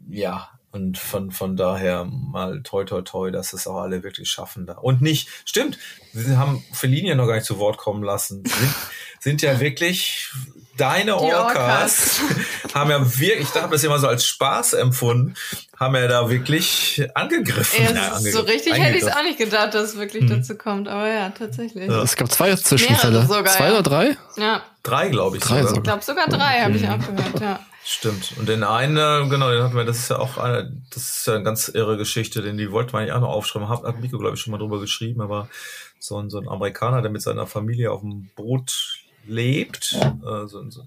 ja, und von, von daher mal toi toi toi, dass es auch alle wirklich schaffen da. Und nicht, stimmt, sie haben Fellini noch gar nicht zu Wort kommen lassen. Sind, sind ja wirklich deine Orcas, Orcas, haben ja wirklich, ich habe das immer so als Spaß empfunden, haben ja da wirklich angegriffen. Ja, ja angegriffen, so richtig hätte ich es auch nicht gedacht, dass es wirklich hm. dazu kommt, aber ja, tatsächlich. Ja. Es gab zwei Zwischenfälle. Sogar, zwei oder drei? Ja. Drei, glaube ich. Drei sogar. Ich glaube sogar drei, habe ich auch gehört, ja. Stimmt. Und den einen, genau, den hatten wir, das ist ja auch eine, das ist ja eine ganz irre Geschichte, denn die wollten wir eigentlich auch noch aufschreiben. Hat, hat Miko, glaube ich, schon mal drüber geschrieben, aber so ein, so ein Amerikaner, der mit seiner Familie auf dem Boot lebt äh, so, so,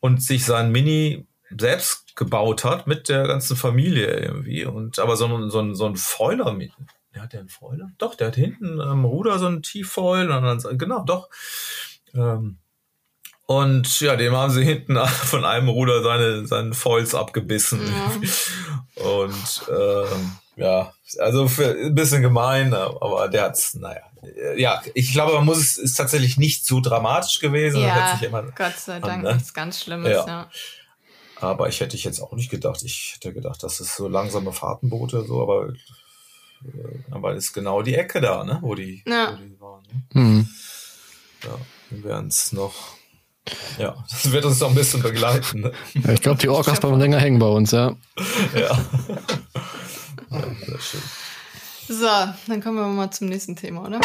und sich sein Mini selbst gebaut hat mit der ganzen Familie irgendwie. Und aber so ein, so ein, so ein Foiler mit. Der hat der einen Foiler? Doch, der hat hinten am Ruder so einen T-Foil und dann, genau, doch. Ähm, und ja, dem haben sie hinten von einem Ruder seine, seinen Foils abgebissen. Ja. Und ähm, ja, also für, ein bisschen gemein, aber der hat's, naja. Ja, ich glaube, man muss es ist tatsächlich nicht so dramatisch gewesen. Ja, immer Gott sei Dank ne? nichts ganz Schlimmes, ja. ja. Aber ich hätte ich jetzt auch nicht gedacht. Ich hätte gedacht, das ist so langsame Fahrtenboote, so, aber, äh, aber ist genau die Ecke da, ne, wo die, ja. wo die waren. Ne? Mhm. Ja, wir werden es noch ja, das wird uns noch ein bisschen begleiten. Ne? Ja, ich glaube, die Orcas bleiben länger hängen bei uns, ja. ja. ja sehr schön. So, dann kommen wir mal zum nächsten Thema, oder?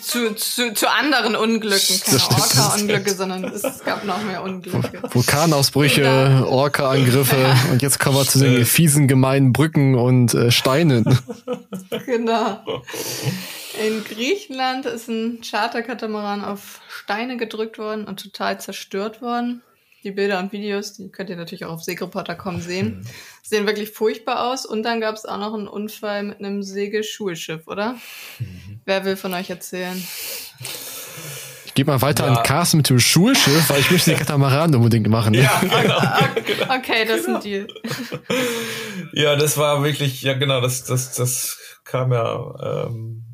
Zu, zu, zu anderen Unglücken, keine Orca-Unglücke, sondern es gab noch mehr Unglücke. Vulkanausbrüche, Orca-Angriffe und jetzt kommen wir zu den fiesen, gemeinen Brücken und äh, Steinen. Genau. In Griechenland ist ein Charterkatamaran auf Steine gedrückt worden und total zerstört worden. Die Bilder und Videos, die könnt ihr natürlich auch auf Segelreporter.com sehen, mhm. sehen wirklich furchtbar aus. Und dann gab es auch noch einen Unfall mit einem Segelschulschiff, oder? Mhm. Wer will von euch erzählen? Ich gebe mal weiter ja. an Carsten mit dem Schulschiff, weil ich möchte den Katamaran unbedingt machen. Ne? Ja, genau. okay, das ist ein Deal. Ja, das war wirklich, ja genau, das, das, das kam ja ähm,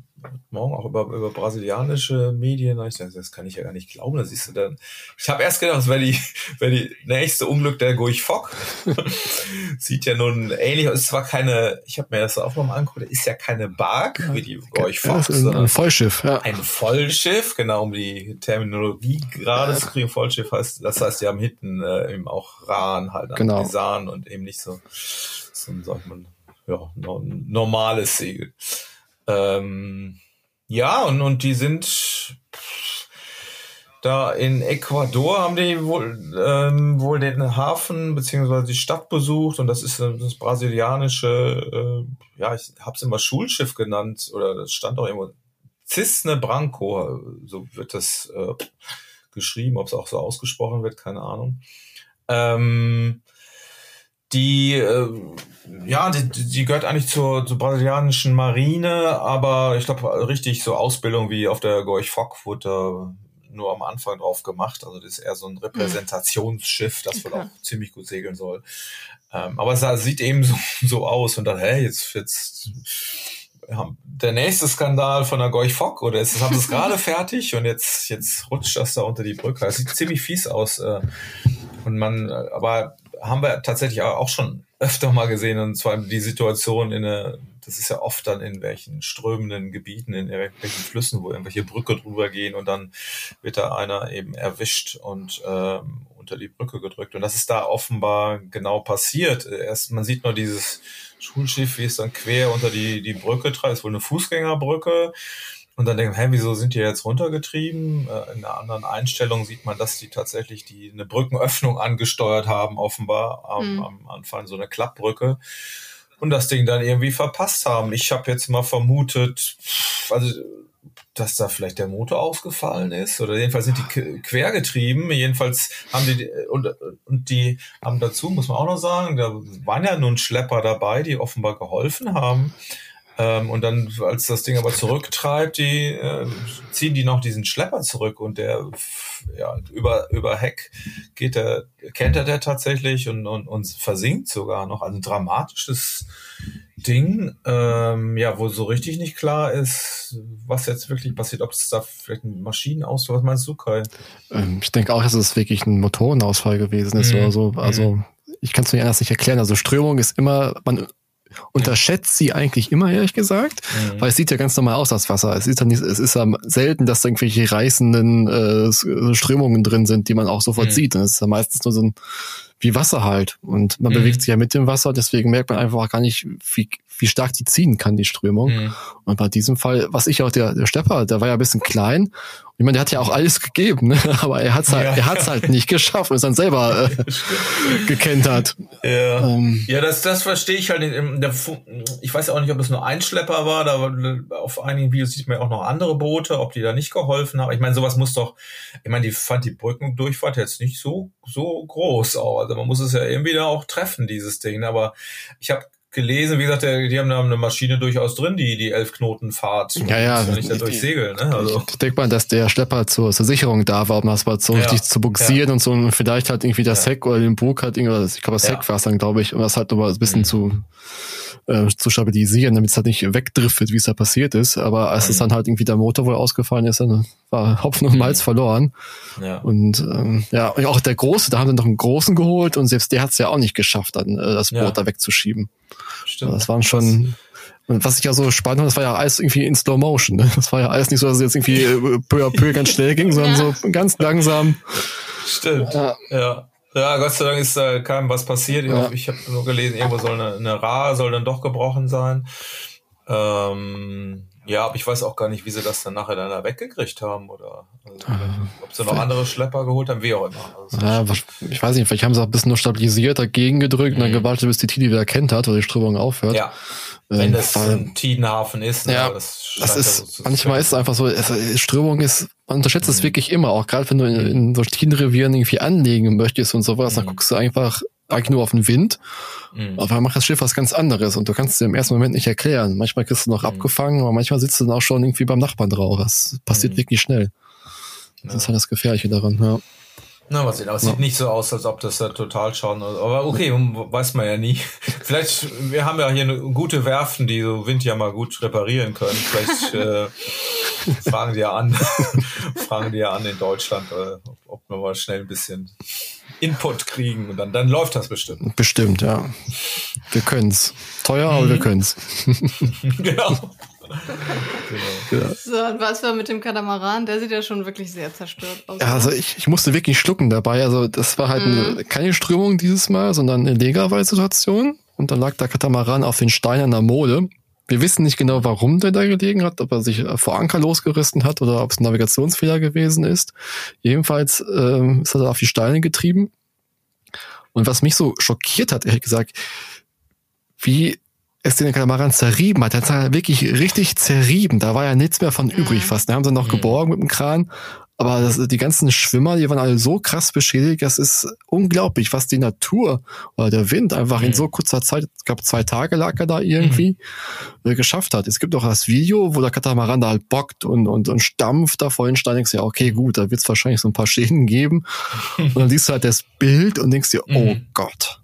Morgen auch über, über brasilianische Medien. Ich dachte, das kann ich ja gar nicht glauben. Da siehst du dann. Ich habe erst gedacht, das wäre die, wär die nächste Unglück der Guich Fock. Sieht ja nun ähnlich aus. Ist zwar keine, ich habe mir das auch nochmal angeguckt, ist ja keine Bark wie die Guich Fock. Ja, ein, Vollschiff, ja. Ein Vollschiff, genau, um die Terminologie gerade zu kriegen. Vollschiff heißt, das heißt, die haben hinten äh, eben auch Rahn halt genau. Sahn und eben nicht so, so sagt man, ja, normales Segel. Ähm, Ja, und, und die sind da in Ecuador haben die wohl, ähm, wohl den Hafen beziehungsweise die Stadt besucht und das ist das brasilianische, äh, ja, ich habe es immer Schulschiff genannt oder das stand auch irgendwo Cisne Branco, so wird das äh, geschrieben, ob es auch so ausgesprochen wird, keine Ahnung. Ähm, die, äh, ja, die, die gehört eigentlich zur, zur brasilianischen Marine, aber ich glaube, richtig so Ausbildung wie auf der Gorch Fock wurde nur am Anfang drauf gemacht. Also das ist eher so ein Repräsentationsschiff, das okay. wohl auch ziemlich gut segeln soll. Ähm, aber es sieht eben so, so aus und dann, hey, jetzt, jetzt der nächste Skandal von der Gorch Fock oder ist, haben sie es gerade fertig und jetzt, jetzt rutscht das da unter die Brücke. Es sieht ziemlich fies aus. Äh, und man, aber haben wir tatsächlich auch schon öfter mal gesehen, und zwar die Situation in eine, das ist ja oft dann in welchen strömenden Gebieten, in irgendwelchen Flüssen, wo irgendwelche Brücke drüber gehen und dann wird da einer eben erwischt und ähm, unter die Brücke gedrückt. Und das ist da offenbar genau passiert. Erst, man sieht nur dieses Schulschiff, wie es dann quer unter die, die Brücke treibt, ist wohl eine Fußgängerbrücke und dann denken, hä, wieso sind die jetzt runtergetrieben? Äh, in einer anderen Einstellung sieht man, dass die tatsächlich die eine Brückenöffnung angesteuert haben, offenbar am, mhm. am Anfang so eine Klappbrücke und das Ding dann irgendwie verpasst haben. Ich habe jetzt mal vermutet, also dass da vielleicht der Motor ausgefallen ist oder jedenfalls sind die quergetrieben. Jedenfalls haben die und, und die haben dazu muss man auch noch sagen, da waren ja nun Schlepper dabei, die offenbar geholfen haben. Ähm, und dann, als das Ding aber zurücktreibt, die äh, ziehen die noch diesen Schlepper zurück und der ja, über, über Heck geht der, kennt er der tatsächlich und, und, und versinkt sogar noch. Also ein dramatisches Ding, ähm, ja, wo so richtig nicht klar ist, was jetzt wirklich passiert, ob es da vielleicht ein Maschinenausfall, was meinst du, Kai? Ähm, ich denke auch, dass es wirklich ein Motorenausfall gewesen ist mhm. oder so. Also mhm. ich kann es mir anders nicht erklären. Also Strömung ist immer, man unterschätzt sie eigentlich immer, ehrlich gesagt, mhm. weil es sieht ja ganz normal aus, das Wasser. Es ist ja, nicht, es ist ja selten, dass da irgendwelche reißenden äh, Strömungen drin sind, die man auch sofort mhm. sieht. Und es ist ja meistens nur so ein wie Wasser halt. Und man mhm. bewegt sich ja mit dem Wasser, deswegen merkt man einfach gar nicht, wie, wie stark die ziehen kann, die Strömung. Mhm. Und bei diesem Fall, was ich auch, der, der Stepper, der war ja ein bisschen klein. Ich meine, der hat ja auch alles gegeben, ne? aber er hat's halt, ja. er hat's halt nicht geschafft und ist dann selber äh, gekentert. Ja, ähm, ja das, das verstehe ich halt. Ich weiß auch nicht, ob es nur ein Schlepper war, da auf einigen Videos sieht man ja auch noch andere Boote, ob die da nicht geholfen haben. Ich meine, sowas muss doch, ich meine, die fand die Brückendurchfahrt jetzt nicht so, so groß auch. Also man muss es ja irgendwie da auch treffen, dieses Ding. Aber ich habe gelesen, wie gesagt, die haben da eine Maschine durchaus drin, die die elf Knoten Fahrt. Ja, ja. Nicht da durchsegeln, ne? Also. Ich denke mal, dass der Schlepper zur, zur Sicherung da war, um das mal so ja, richtig zu buxieren ja. und so und vielleicht halt irgendwie das ja. Heck oder den Bug halt irgendwas, ich glaube das Heck war es dann, glaube ich, um das halt nochmal ein bisschen mhm. zu äh, zu stabilisieren, damit es halt nicht wegdriftet, wie es da passiert ist. Aber als mhm. es dann halt irgendwie der Motor wohl ausgefallen ist, dann war Hopfen und Malz mhm. verloren. Ja. Und ähm, ja, und auch der Große, da haben sie noch einen Großen geholt und selbst der hat es ja auch nicht geschafft, dann äh, das Boot ja. da wegzuschieben. Stimmt. Das waren schon. Und was ich ja so spannend fand, das war ja alles irgendwie in Slow Motion. Ne? Das war ja alles nicht so, dass es jetzt irgendwie äh, peu à peu ganz schnell ging, sondern ja. so ganz langsam. Stimmt. Ja. ja. Ja, Gott sei Dank ist da keinem was passiert. Ja. Ich habe nur gelesen, irgendwo soll eine, eine Ra soll dann doch gebrochen sein. Ähm, ja, aber ich weiß auch gar nicht, wie sie das dann nachher dann da weggekriegt haben oder also, äh, ob sie noch andere Schlepper geholt haben, wie auch immer. Also ja, ich weiß nicht, vielleicht haben sie auch ein bisschen nur stabilisiert dagegen gedrückt mhm. und dann mhm. gewartet, bis die Tide wieder kennt hat oder die Strömung aufhört. Ja. Wenn ähm, das ein Tidenhafen ist. Ne, ja, das, das ist, ja so manchmal ist es einfach so, also Strömung ist, man unterschätzt es mhm. wirklich immer, auch gerade wenn du in, in so Tidenrevieren irgendwie anlegen möchtest und sowas, mhm. dann guckst du einfach eigentlich nur auf den Wind. Mhm. Aber macht das Schiff was ganz anderes und du kannst es dir im ersten Moment nicht erklären. Manchmal kriegst du noch mhm. abgefangen, aber manchmal sitzt du dann auch schon irgendwie beim Nachbarn drauf. Das passiert mhm. wirklich schnell. Das ja. ist halt das Gefährliche daran, ja. Na, was sieht, aber es sieht nicht so aus, als ob das da total schauen. Aber okay, weiß man ja nie. Vielleicht, wir haben ja hier eine gute Werften, die so Wind ja mal gut reparieren können. Vielleicht äh, fragen die ja an, fragen die ja an in Deutschland, äh, ob wir mal schnell ein bisschen Input kriegen und dann, dann läuft das bestimmt. Bestimmt, ja. Wir können's. Teuer, aber wir mhm. können's. genau. Genau. So, und was war mit dem Katamaran? Der sieht ja schon wirklich sehr zerstört aus. Ja, also ich, ich musste wirklich schlucken dabei. Also das war halt mhm. eine, keine Strömung dieses Mal, sondern eine Legerwald-Situation. Und dann lag der Katamaran auf den Steinen an der Mole. wir wissen nicht genau, warum der da gelegen hat, ob er sich vor Anker losgerissen hat oder ob es ein Navigationsfehler gewesen ist. Jedenfalls ähm, ist er da auf die Steine getrieben. Und was mich so schockiert hat, ehrlich gesagt, wie es den Katamaran zerrieben hat. Er hat wirklich richtig zerrieben. Da war ja nichts mehr von übrig mhm. fast. Da haben sie noch mhm. geborgen mit dem Kran. Aber das, die ganzen Schwimmer, die waren alle so krass beschädigt, das ist unglaublich, was die Natur oder der Wind einfach mhm. in so kurzer Zeit, ich glaube zwei Tage lag er da irgendwie, mhm. Äh, geschafft hat. Es gibt auch das Video, wo der Katamaran da halt bockt und, und, und stampft da vor den Stein, denkst du ja, okay, gut, da wird es wahrscheinlich so ein paar Schäden geben. und dann siehst du halt das Bild und denkst dir, oh mhm. Gott.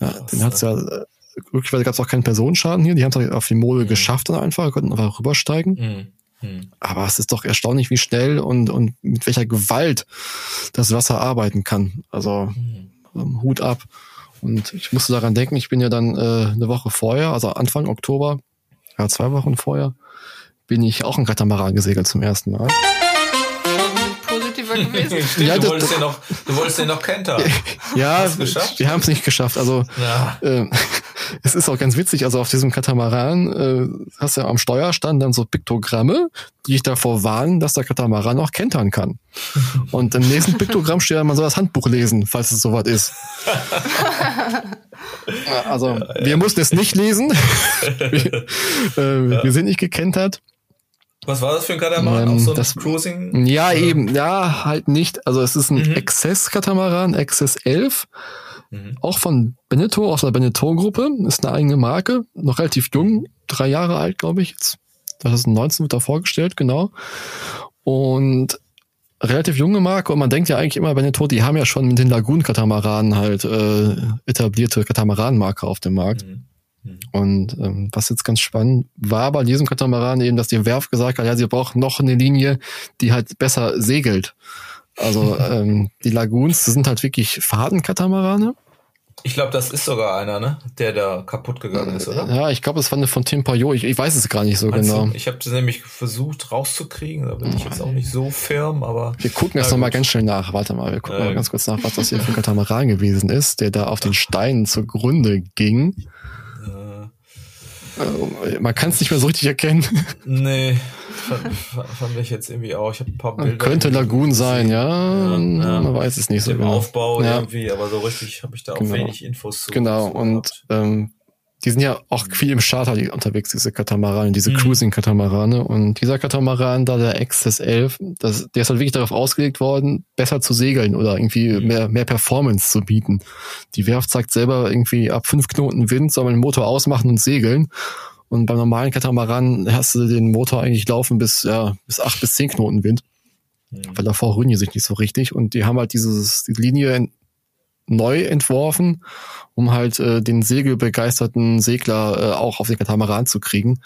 Ja, den hat's ja, äh, glücklicherweise gab es auch keinen Personenschaden hier, die haben es auf die Mole mhm. geschafft dann einfach, konnten einfach rübersteigen. Mhm. Hm. Aber es ist doch erstaunlich, wie schnell und, und mit welcher Gewalt das Wasser arbeiten kann. Also hm. Hut ab. Und ich musste daran denken, ich bin ja dann äh, eine Woche vorher, also Anfang Oktober, ja zwei Wochen vorher, bin ich auch in Katamaran gesegelt zum ersten Mal positiver gewesen. Stimmt, ja, du, wolltest ja noch, du wolltest ja noch kentern. Ja, wir haben es nicht geschafft. Also ja. äh, es ist auch ganz witzig. Also auf diesem Katamaran äh, hast du ja am Steuerstand dann so Piktogramme, die ich davor warnen, dass der Katamaran auch kentern kann. Und im nächsten Piktogramm steht, man soll das Handbuch lesen, falls es soweit ist. also wir mussten es nicht lesen. wir, äh, ja. wir sind nicht gekentert. Was war das für ein Katamaran? Ähm, Auch so ein das, Cruising? Ja, oder? eben, ja, halt nicht. Also es ist ein mhm. Access-Katamaran, Access 11. Mhm. Auch von Beneteau, aus der Beneteau-Gruppe. Ist eine eigene Marke. Noch relativ jung. Drei Jahre alt, glaube ich jetzt. 2019 wird da vorgestellt, genau. Und relativ junge Marke und man denkt ja eigentlich immer, Beneteau, die haben ja schon mit den Lagoon-Katamaranen halt äh, etablierte Katamaran-Marke auf dem Markt. Mhm. Mhm. Und ähm, was jetzt ganz spannend war bei diesem Katamaran eben, dass die Werft gesagt hat, ja, sie braucht noch eine Linie, die halt besser segelt. Also ähm, die Lagoons, das sind halt wirklich Fadenkatamarane. Ich glaube, das ist sogar einer, ne? Der da kaputt gegangen ist, oder? Ja, ich glaube, das war eine von Tim Payot. Ich, ich weiß es gar nicht so Meinst genau. Du? Ich habe das nämlich versucht rauszukriegen, da bin ich jetzt auch nicht so firm, aber. Wir gucken jetzt nochmal ganz schnell nach. Warte mal, wir gucken äh, mal ganz kurz nach, was das hier für ein Katamaran gewesen ist, der da auf den Steinen zugrunde ging. Äh, man kann es nicht mehr so richtig erkennen. Nee, fand, fand ich jetzt irgendwie auch. Ich habe ein paar Bilder. Könnte Lagoon sein, ja. ja, ja. Man weiß es nicht so genau. Aufbau ja. irgendwie, aber so richtig habe ich da auch genau. wenig Infos zu. Genau, und ähm, die sind ja auch viel im Charter unterwegs, diese Katamarane, diese mhm. Cruising-Katamarane. Und dieser Katamaran da, der Access 11, das, der ist halt wirklich darauf ausgelegt worden, besser zu segeln oder irgendwie mhm. mehr, mehr Performance zu bieten. Die Werft sagt selber irgendwie ab fünf Knoten Wind soll man den Motor ausmachen und segeln. Und beim normalen Katamaran hast du den Motor eigentlich laufen bis, ja, bis acht bis zehn Knoten Wind. Mhm. Weil davor rühren die sich nicht so richtig. Und die haben halt dieses, die Linie neu entworfen, um halt äh, den segelbegeisterten Segler äh, auch auf den Katamaran zu kriegen.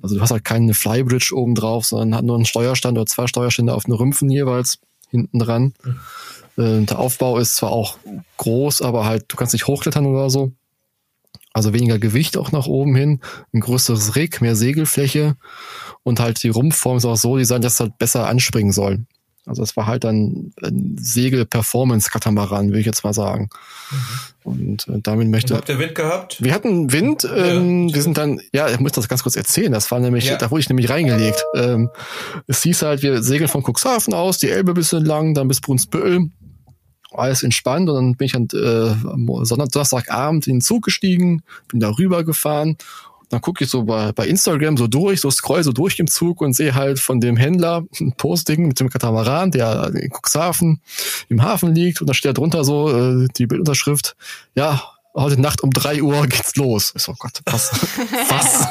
Also du hast halt keine Flybridge oben drauf, sondern hat nur einen Steuerstand oder zwei Steuerstände auf den Rümpfen jeweils hinten dran. Äh, der Aufbau ist zwar auch groß, aber halt du kannst nicht hochklettern oder so. Also weniger Gewicht auch nach oben hin, ein größeres Rig, mehr Segelfläche und halt die Rumpfform ist auch so designt, dass es halt besser anspringen soll. Also es war halt dann ein Segel-Performance-Katamaran, würde ich jetzt mal sagen. Mhm. Und äh, damit möchte. Und habt ihr Wind gehabt? Wir hatten Wind. Ähm, ja, wir sind dann, ja, ich muss das ganz kurz erzählen. Das war nämlich, ja. da wurde ich nämlich reingelegt. Ähm, es hieß halt, wir segeln von Cuxhaven aus, die Elbe bis lang, dann bis Brunsbüttel. Alles entspannt und dann bin ich dann äh, am Donnerstagabend in den Zug gestiegen, bin da rüber gefahren dann gucke ich so bei, bei Instagram so durch, so scroll so durch im Zug und sehe halt von dem Händler ein Posting mit dem Katamaran, der in Cuxhaven im Hafen liegt und da steht drunter so äh, die Bildunterschrift, ja, heute Nacht um drei Uhr geht's los. Ich so, oh Gott, was? was?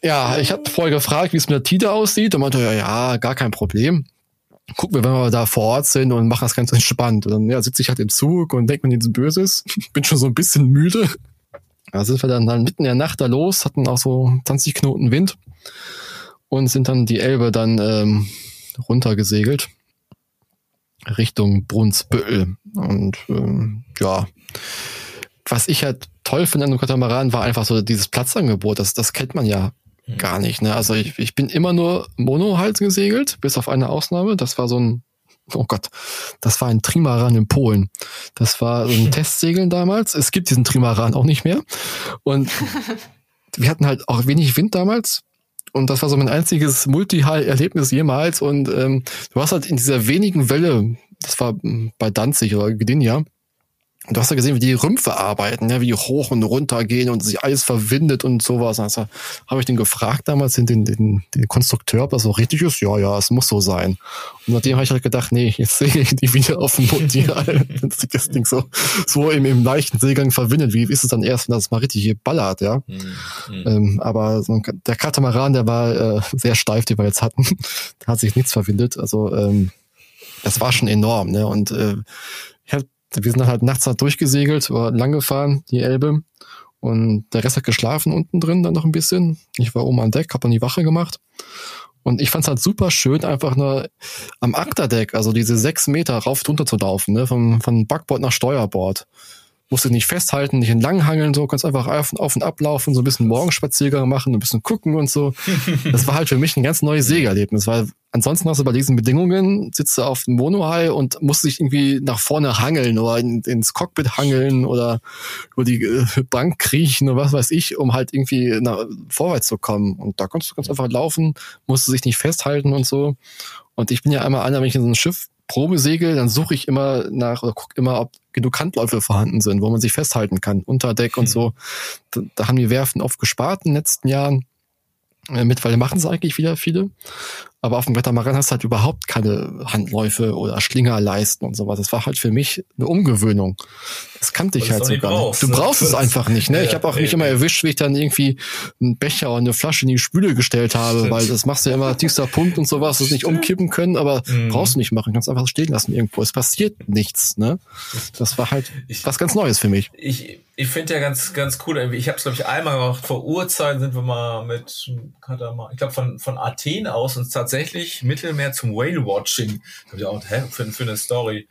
ja, ich habe vorher gefragt, wie es mit der Tide aussieht und meinte, ja, ja, gar kein Problem gucken wir, wenn wir da vor Ort sind und machen das ganz entspannt. Und dann ja, sitze ich halt im Zug und denke mir nichts Böses. Bin schon so ein bisschen müde. Da sind wir dann, dann mitten in der Nacht da los, hatten auch so 20 Knoten Wind und sind dann die Elbe dann ähm, runtergesegelt Richtung Brunsbüttel. Und ähm, ja, was ich halt toll finde an dem Katamaran war einfach so dieses Platzangebot. Das, das kennt man ja gar nicht. Ne? Also ich, ich bin immer nur Mono-Hals gesegelt, bis auf eine Ausnahme. Das war so ein oh Gott, das war ein Trimaran in Polen. Das war so ein Testsegeln damals. Es gibt diesen Trimaran auch nicht mehr. Und wir hatten halt auch wenig Wind damals. Und das war so mein einziges Multi-High-Erlebnis jemals. Und ähm, du hast halt in dieser wenigen Welle, das war bei Danzig oder Gdynia, und du hast ja gesehen, wie die Rümpfe arbeiten, ja, wie die hoch und runter gehen und sich alles verwindet und sowas. Also habe ich den gefragt damals, den, den, den, den Konstrukteur, ob das so richtig ist. Ja, ja, es muss so sein. Und nachdem habe ich halt gedacht, nee, jetzt sehe ich die wieder auf dem Mundial. wenn sich das Ding so, so im, im leichten Seegang verwindet. Wie ist es dann erst, wenn das mal richtig ballert, ja? Mhm. Ähm, aber so ein, der Katamaran, der war äh, sehr steif, den wir jetzt hatten. da hat sich nichts verwindet. Also ähm, das war schon enorm, ne? Und äh, ich habe wir sind halt nachts halt durchgesegelt, war lang gefahren, die Elbe. Und der Rest hat geschlafen unten drin dann noch ein bisschen. Ich war oben an Deck, hab dann die Wache gemacht. Und ich fand's halt super schön, einfach nur am Akterdeck, also diese sechs Meter rauf und runter zu laufen, ne, vom, von Backbord nach Steuerbord musst du nicht festhalten, nicht entlang hangeln, so, kannst einfach auf, auf und ab laufen, so ein bisschen Morgenspaziergang machen, ein bisschen gucken und so. Das war halt für mich ein ganz neues Segerlebnis, weil ansonsten hast du bei diesen Bedingungen, sitzt du auf dem Monohai und musst dich irgendwie nach vorne hangeln oder in, ins Cockpit hangeln oder über die äh, Bank kriechen oder was weiß ich, um halt irgendwie nach, vorwärts zu kommen. Und da kannst du ganz einfach laufen, musst du sich nicht festhalten und so. Und ich bin ja einmal einer, wenn ich in so ein Schiff Probesegel, dann suche ich immer nach oder gucke immer, ob genug Handläufe vorhanden sind, wo man sich festhalten kann, Unterdeck und hm. so. Da, da haben die Werften oft gespart in den letzten Jahren. Äh, mittlerweile machen es eigentlich wieder viele. Aber auf dem Katamaran hast du halt überhaupt keine Handläufe oder Schlingerleisten und sowas. Das war halt für mich eine Umgewöhnung. Das kannte ich halt sogar. Brauchst, du ne? brauchst es einfach nicht, ne? Ja, ich habe auch ey, mich immer erwischt, wie ich dann irgendwie einen Becher oder eine Flasche in die Spüle gestellt habe, Stimmt. weil das machst du ja immer tiefster Punkt und sowas, das nicht umkippen können, aber mhm. brauchst du nicht machen, kannst einfach stehen lassen irgendwo. Es passiert nichts, ne? Das war halt ich, was ganz Neues für mich. Ich, ich finde ja ganz, ganz cool. Ich habe es, glaube ich, einmal gemacht. Vor Urzeiten sind wir mal mit, ich glaube, von, von Athen aus uns tatsächlich Mittelmeer zum Whale-Watching. Da habe ich auch, hä, für, für eine Story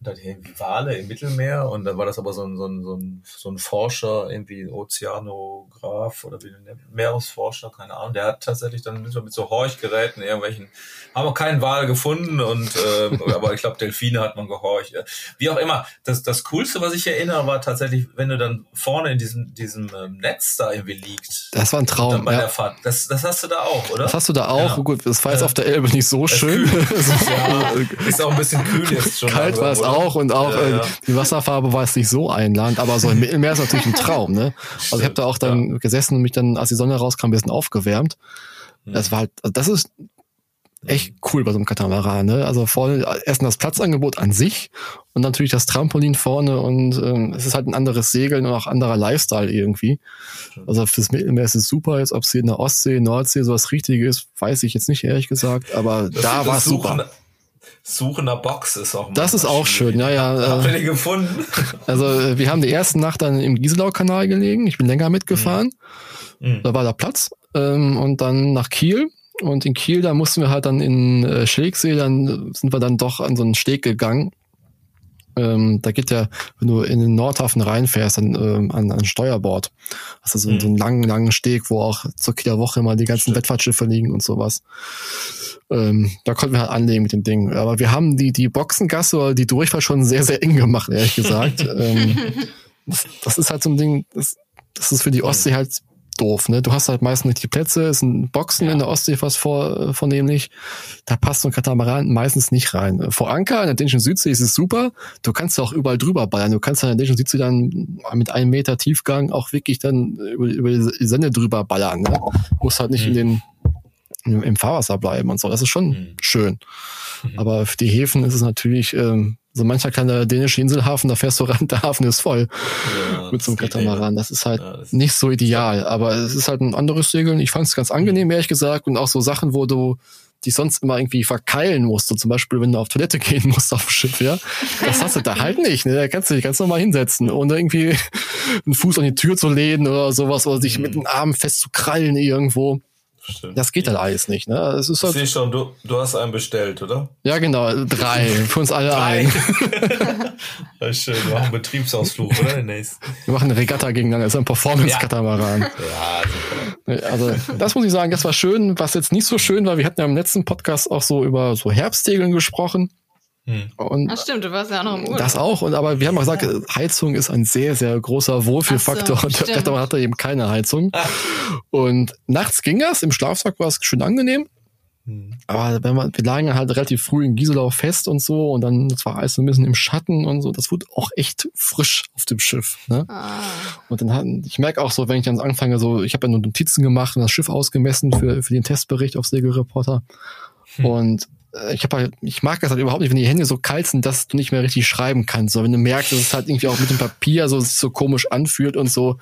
dann irgendwie Wale im Mittelmeer und dann war das aber so ein, so ein, so ein, so ein Forscher, irgendwie Ozeanograph oder wie ein Meeresforscher, keine Ahnung, der hat tatsächlich dann mit so Horchgeräten irgendwelchen, haben wir keinen Wal gefunden und äh, aber ich glaube Delfine hat man gehorcht. Wie auch immer, das, das Coolste, was ich erinnere, war tatsächlich, wenn du dann vorne in diesem, diesem ähm, Netz da irgendwie liegt. Das war ein Traum. Bei ja. der Fahrt. Das, das hast du da auch, oder? Das hast du da auch. Ja. Gut, das war jetzt auf der Elbe nicht so schön. ja, ist auch ein bisschen kühl jetzt schon. Kalt war es auch und auch ja, ja. Äh, die Wasserfarbe war es nicht so einladend, aber so im Mittelmeer ist natürlich ein Traum, ne? Also ich habe da auch dann ja. gesessen und mich dann, als die Sonne rauskam, ein bisschen aufgewärmt. Das war halt, also das ist echt cool bei so einem Katamaran, ne? Also vorne erst das Platzangebot an sich und natürlich das Trampolin vorne und ähm, es ist halt ein anderes Segeln und auch anderer Lifestyle irgendwie. Also fürs Mittelmeer ist es super, jetzt ob es hier in der Ostsee, Nordsee sowas Richtige ist, weiß ich jetzt nicht ehrlich gesagt, aber das da war es super. Suche nach Box ist auch Das ist auch schön, ja, ja. Habt ihr die gefunden? Also wir haben die erste Nacht dann im Gieselau-Kanal gelegen. Ich bin länger mitgefahren. Mhm. Da war da Platz. Ähm, und dann nach Kiel. Und in Kiel, da mussten wir halt dann in äh, Schilksee, dann sind wir dann doch an so einen Steg gegangen. Ähm, da geht ja, wenn du in den Nordhafen reinfährst, dann ähm, an, an Steuerbord. Hast du so, mhm. so einen langen, langen Steg, wo auch zur Kieler Woche mal die ganzen Wettfahrtschiffe liegen und sowas. Ähm, da konnten wir halt anlegen mit dem Ding. Aber wir haben die, die Boxengasse oder die Durchfahrt schon sehr, sehr eng gemacht, ehrlich gesagt. ähm, das, das, ist halt so ein Ding, das, das ist für die Ostsee halt doof, ne? Du hast halt meistens nicht die Plätze, es sind Boxen ja. in der Ostsee was vor, vornehmlich. Da passt so ein Katamaran meistens nicht rein. Vor Anker in der dänischen Südsee ist es super. Du kannst auch überall drüber ballern. Du kannst in der dänischen Südsee dann mit einem Meter Tiefgang auch wirklich dann über, über die Sende drüber ballern, ne? Du musst halt nicht mhm. in den im Fahrwasser bleiben und so. Das ist schon mhm. schön. Mhm. Aber für die Häfen ist es natürlich ähm, so mancher kleine dänische Inselhafen, da fährst du ran, der Hafen ist voll ja, mit so einem Katamaran. Das ist halt ja, das nicht so ideal, aber es ist halt ein anderes Segeln. Ich fand es ganz angenehm, ehrlich gesagt, und auch so Sachen, wo du die sonst immer irgendwie verkeilen musst. So zum Beispiel, wenn du auf Toilette gehen musst auf dem Schiff, ja. Das hast du da halt nicht, ne? Da kannst du dich ganz normal hinsetzen, ohne irgendwie einen Fuß an die Tür zu lehnen oder sowas, oder sich mhm. mit dem Arm festzukrallen irgendwo. Stimmt. Das geht halt alles nicht. Ne? Es ist halt ich sehe schon, du, du hast einen bestellt, oder? Ja, genau. Drei. Für uns alle ein. ja, schön. Wir machen einen Betriebsausflug, oder? Demnächst. Wir machen eine Regatta gegeneinander. Das ist ein Performance-Katamaran. Ja. ja, Also, das muss ich sagen, das war schön. Was jetzt nicht so schön war, wir hatten ja im letzten Podcast auch so über so Herbstsegeln gesprochen. Hm. Und Ach stimmt, du warst ja auch noch im Urlaub. Das auch, und aber wir haben auch gesagt, Heizung ist ein sehr, sehr großer Wohlfühlfaktor. So, und der man hatte eben keine Heizung. Ach. Und nachts ging das, im Schlafsack war es schön angenehm. Hm. Aber wenn man, wir lagen halt relativ früh in Gieselau fest und so und dann zwar alles ein bisschen im Schatten und so, das wurde auch echt frisch auf dem Schiff. Ne? Ah. Und dann hatten, ich merke auch so, wenn ich dann anfange, so, ich habe ja nur Notizen gemacht und das Schiff ausgemessen für, für den Testbericht auf Segelreporter. Hm. Und ich habe halt, ich mag das halt überhaupt nicht, wenn die Hände so kalt sind, dass du nicht mehr richtig schreiben kannst. So, wenn du merkst, dass es halt irgendwie auch mit dem Papier so, so komisch anfühlt und so,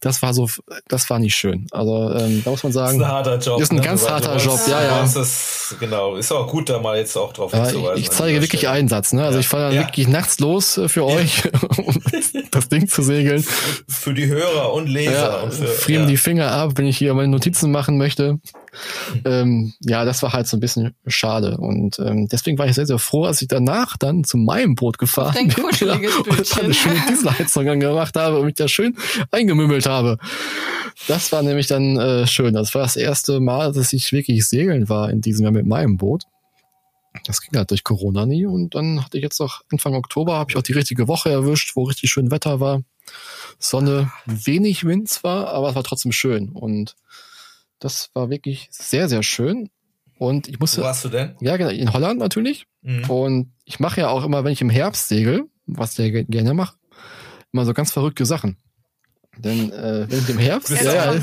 das war so, das war nicht schön. Also ähm, da muss man sagen, das ist ein harter Job. Ist ein ne? ganz harter weißt, Job, ja, ja. Das, genau, ist auch gut, da mal jetzt auch drauf ja, hinzuweisen. Ich zeige wirklich Stelle. Einsatz, ne? Also ja. ich fahre ja. wirklich nachts los äh, für euch, um das Ding zu segeln. Für die Hörer und Leser. Ja, und für, frieren die Finger ab, wenn ich hier meine Notizen machen möchte ähm, ja, das war halt so ein bisschen schade. Und ähm, deswegen war ich sehr, sehr froh, als ich danach dann zu meinem Boot gefahren bin ja, und dann eine schöne Dieselheizung angemacht habe und mich da schön eingemümmelt habe. Das war nämlich dann äh, schön. Das war das erste Mal, dass ich wirklich segeln war in diesem Jahr mit meinem Boot. Das ging halt durch Corona nie und dann hatte ich jetzt auch Anfang Oktober habe ich auch die richtige Woche erwischt, wo richtig schön Wetter war. Sonne, wenig Wind zwar, aber es war trotzdem schön und das war wirklich sehr, sehr schön. Und ich musste. Wo warst du denn? Ja, genau, in Holland natürlich. Mhm. Und ich mache ja auch immer, wenn ich im Herbst segel, was ich gerne mache, immer so ganz verrückte Sachen. Denn äh, wenn ich im Herbst. Bist, ja, ja,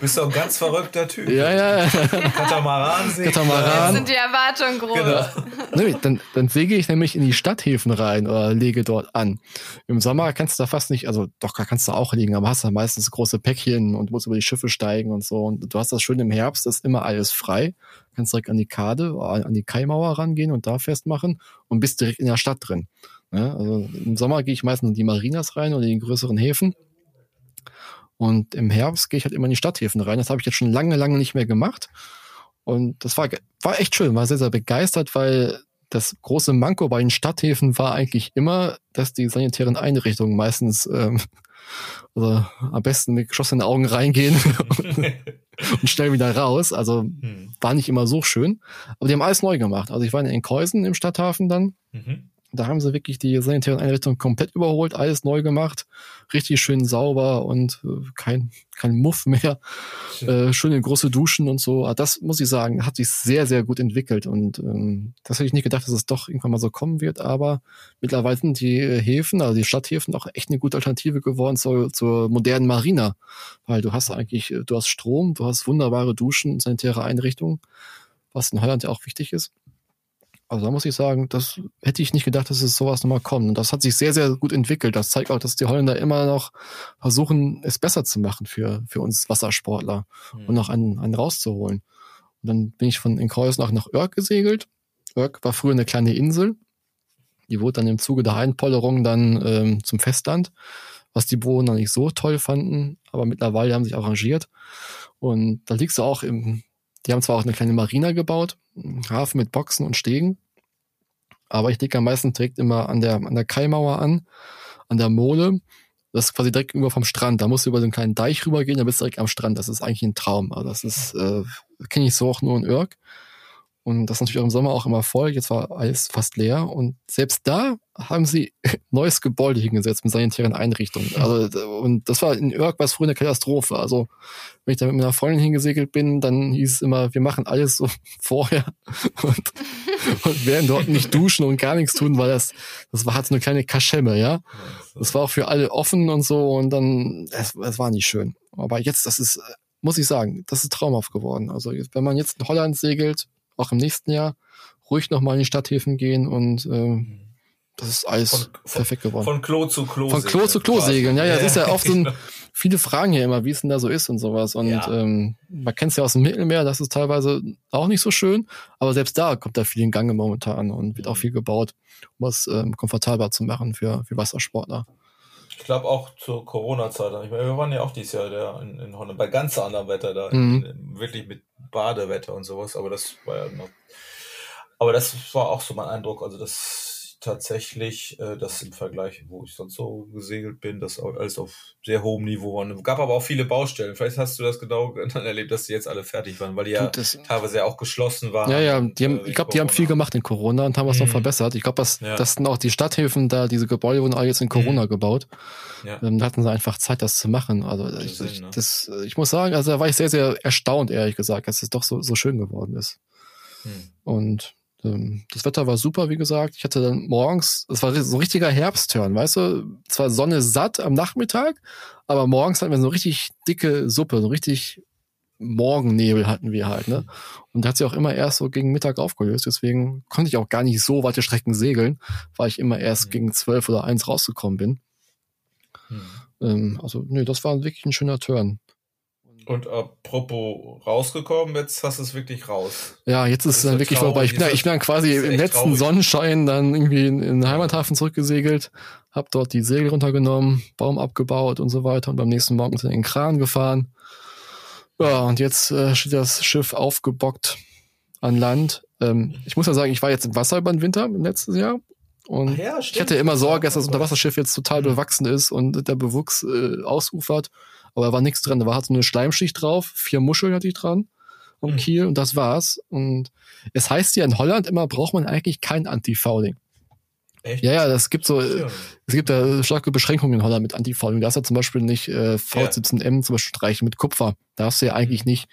bist doch ein ganz verrückter Typ. Ja, ja. Katamaran segeln. Katamaran. Jetzt sind die Erwartungen groß. Genau. Dann, dann säge ich nämlich in die Stadthäfen rein oder lege dort an. Im Sommer kannst du da fast nicht, also doch, da kannst du auch liegen, aber hast da meistens große Päckchen und musst über die Schiffe steigen und so. Und du hast das schön im Herbst, ist immer alles frei. Kannst direkt an die Kade, an die Kaimauer rangehen und da festmachen und bist direkt in der Stadt drin. Ja, also im Sommer gehe ich meistens in die Marinas rein oder in die größeren Häfen und im Herbst gehe ich halt immer in die Stadthäfen rein. Das habe ich jetzt schon lange, lange nicht mehr gemacht. Und das war, war echt schön, war sehr, sehr begeistert, weil das große Manko bei den Stadthäfen war eigentlich immer, dass die sanitären Einrichtungen meistens ähm, also am besten mit geschlossenen Augen reingehen und schnell wieder raus. Also hm. war nicht immer so schön. Aber die haben alles neu gemacht. Also ich war in Enkhäusen im Stadthafen dann. Mhm. Da haben sie wirklich die sanitären Einrichtungen komplett überholt, alles neu gemacht, richtig schön sauber und äh, kein, kein Muff mehr, äh, schöne große Duschen und so. Aber das muss ich sagen, hat sich sehr, sehr gut entwickelt und ähm, das hätte ich nicht gedacht, dass es doch irgendwann mal so kommen wird, aber mittlerweile sind die Häfen, also die Stadthäfen auch echt eine gute Alternative geworden zur, zur modernen Marina, weil du hast eigentlich, du hast Strom, du hast wunderbare Duschen, sanitäre Einrichtungen, was in Holland ja auch wichtig ist. Also da muss ich sagen, das hätte ich nicht gedacht, dass es sowas nochmal kommt. Und das hat sich sehr, sehr gut entwickelt. Das zeigt auch, dass die Holländer immer noch versuchen, es besser zu machen für, für uns Wassersportler mhm. und noch einen, einen rauszuholen. Und dann bin ich von Enkreuz nach, nach Örk gesegelt. Örk war früher eine kleine Insel. Die wurde dann im Zuge der Einpollerung dann ähm, zum Festland, was die Bewohner nicht so toll fanden. Aber mittlerweile haben sich arrangiert. Und da liegst du auch im, die haben zwar auch eine kleine Marina gebaut, Hafen mit Boxen und Stegen. Aber ich lege am meisten direkt immer an der, an der Kaimauer an, an der Mole. Das ist quasi direkt über vom Strand. Da musst du über den kleinen Deich rübergehen, dann bist du direkt am Strand. Das ist eigentlich ein Traum. Also das ist, äh, kenne ich so auch nur in Irk. Und das ist natürlich auch im Sommer auch immer voll. Jetzt war alles fast leer. Und selbst da haben sie neues Gebäude hingesetzt mit sanitären Einrichtungen. Also, und das war in Irk was früher eine Katastrophe. Also, wenn ich da mit meiner Freundin hingesegelt bin, dann hieß es immer, wir machen alles so vorher und, und werden dort nicht duschen und gar nichts tun, weil das, das war halt so eine kleine Kaschemme, ja. Das war auch für alle offen und so und dann, es, es war nicht schön. Aber jetzt, das ist, muss ich sagen, das ist traumhaft geworden. Also, wenn man jetzt in Holland segelt, auch im nächsten Jahr ruhig nochmal in die Stadthäfen gehen und äh, das ist alles von, perfekt geworden. Von Klo zu Klo. Von Klo zu Klo segeln. Ja, ja, das ist ja oft so ein, viele Fragen hier immer, wie es denn da so ist und sowas. Und ja. ähm, man kennt es ja aus dem Mittelmeer, das ist teilweise auch nicht so schön, aber selbst da kommt da viel in Gange momentan und wird auch mhm. viel gebaut, um es ähm, komfortabler zu machen für, für Wassersportler. Ich glaube auch zur Corona-Zeit. Ich meine, wir waren ja auch dieses Jahr da in, in Holland bei ganz anderem Wetter da, mhm. in, wirklich mit Badewetter und sowas, aber das war ja noch. Aber das war auch so mein Eindruck. Also das tatsächlich äh, das im Vergleich, wo ich sonst so gesegelt bin, das alles auf sehr hohem Niveau war. Es gab aber auch viele Baustellen. Vielleicht hast du das genau dann erlebt, dass die jetzt alle fertig waren, weil die ja teilweise auch geschlossen waren. Ja, ja, haben, äh, ich glaube, die haben viel gemacht in Corona und haben was mhm. noch verbessert. Ich glaube, das, ja. das sind auch die Stadthilfen da, diese Gebäude wurden alle jetzt in Corona mhm. gebaut. Ja. Ähm, da hatten sie einfach Zeit, das zu machen. Also ich, Sinn, ich, ne? das, ich muss sagen, also da war ich sehr, sehr erstaunt, ehrlich gesagt, dass es doch so, so schön geworden ist. Mhm. Und ähm, das Wetter war super, wie gesagt. Ich hatte dann morgens, es war so ein richtiger Herbsthörn, weißt du? Zwar Sonne satt am Nachmittag, aber morgens hatten wir so richtig dicke Suppe, so richtig Morgennebel hatten wir halt, ne? Und hat sich auch immer erst so gegen Mittag aufgelöst, deswegen konnte ich auch gar nicht so weite Strecken segeln, weil ich immer erst mhm. gegen zwölf oder eins rausgekommen bin. Mhm. Ähm, also, nö, das war wirklich ein schöner Turn. Und apropos rausgekommen, jetzt hast du es wirklich raus. Ja, jetzt ist es dann wirklich vorbei. Ich bin, ich bin dann quasi im letzten traurig. Sonnenschein dann irgendwie in, in den Heimathafen zurückgesegelt, hab dort die Segel runtergenommen, Baum abgebaut und so weiter und beim nächsten Morgen sind in den Kran gefahren. Ja, und jetzt äh, steht das Schiff aufgebockt an Land. Ähm, ich muss ja sagen, ich war jetzt im Wasser über den Winter im letzten Jahr und ja, ich hatte immer Sorge, dass das Unterwasserschiff jetzt total bewachsen ist und der Bewuchs äh, ausufert aber da war nichts dran. Da war halt so eine Schleimschicht drauf, vier Muscheln hatte ich dran am mhm. Kiel und das war's. Und es heißt ja in Holland immer, braucht man eigentlich kein Anti-Fouling. Echt? Ja, ja, das gibt so, ja. es gibt da starke Beschränkungen in Holland mit Anti-Fouling. Da hast du ja zum Beispiel nicht äh, V17M ja. zum Beispiel streichen mit Kupfer. Da hast du ja eigentlich mhm. nicht.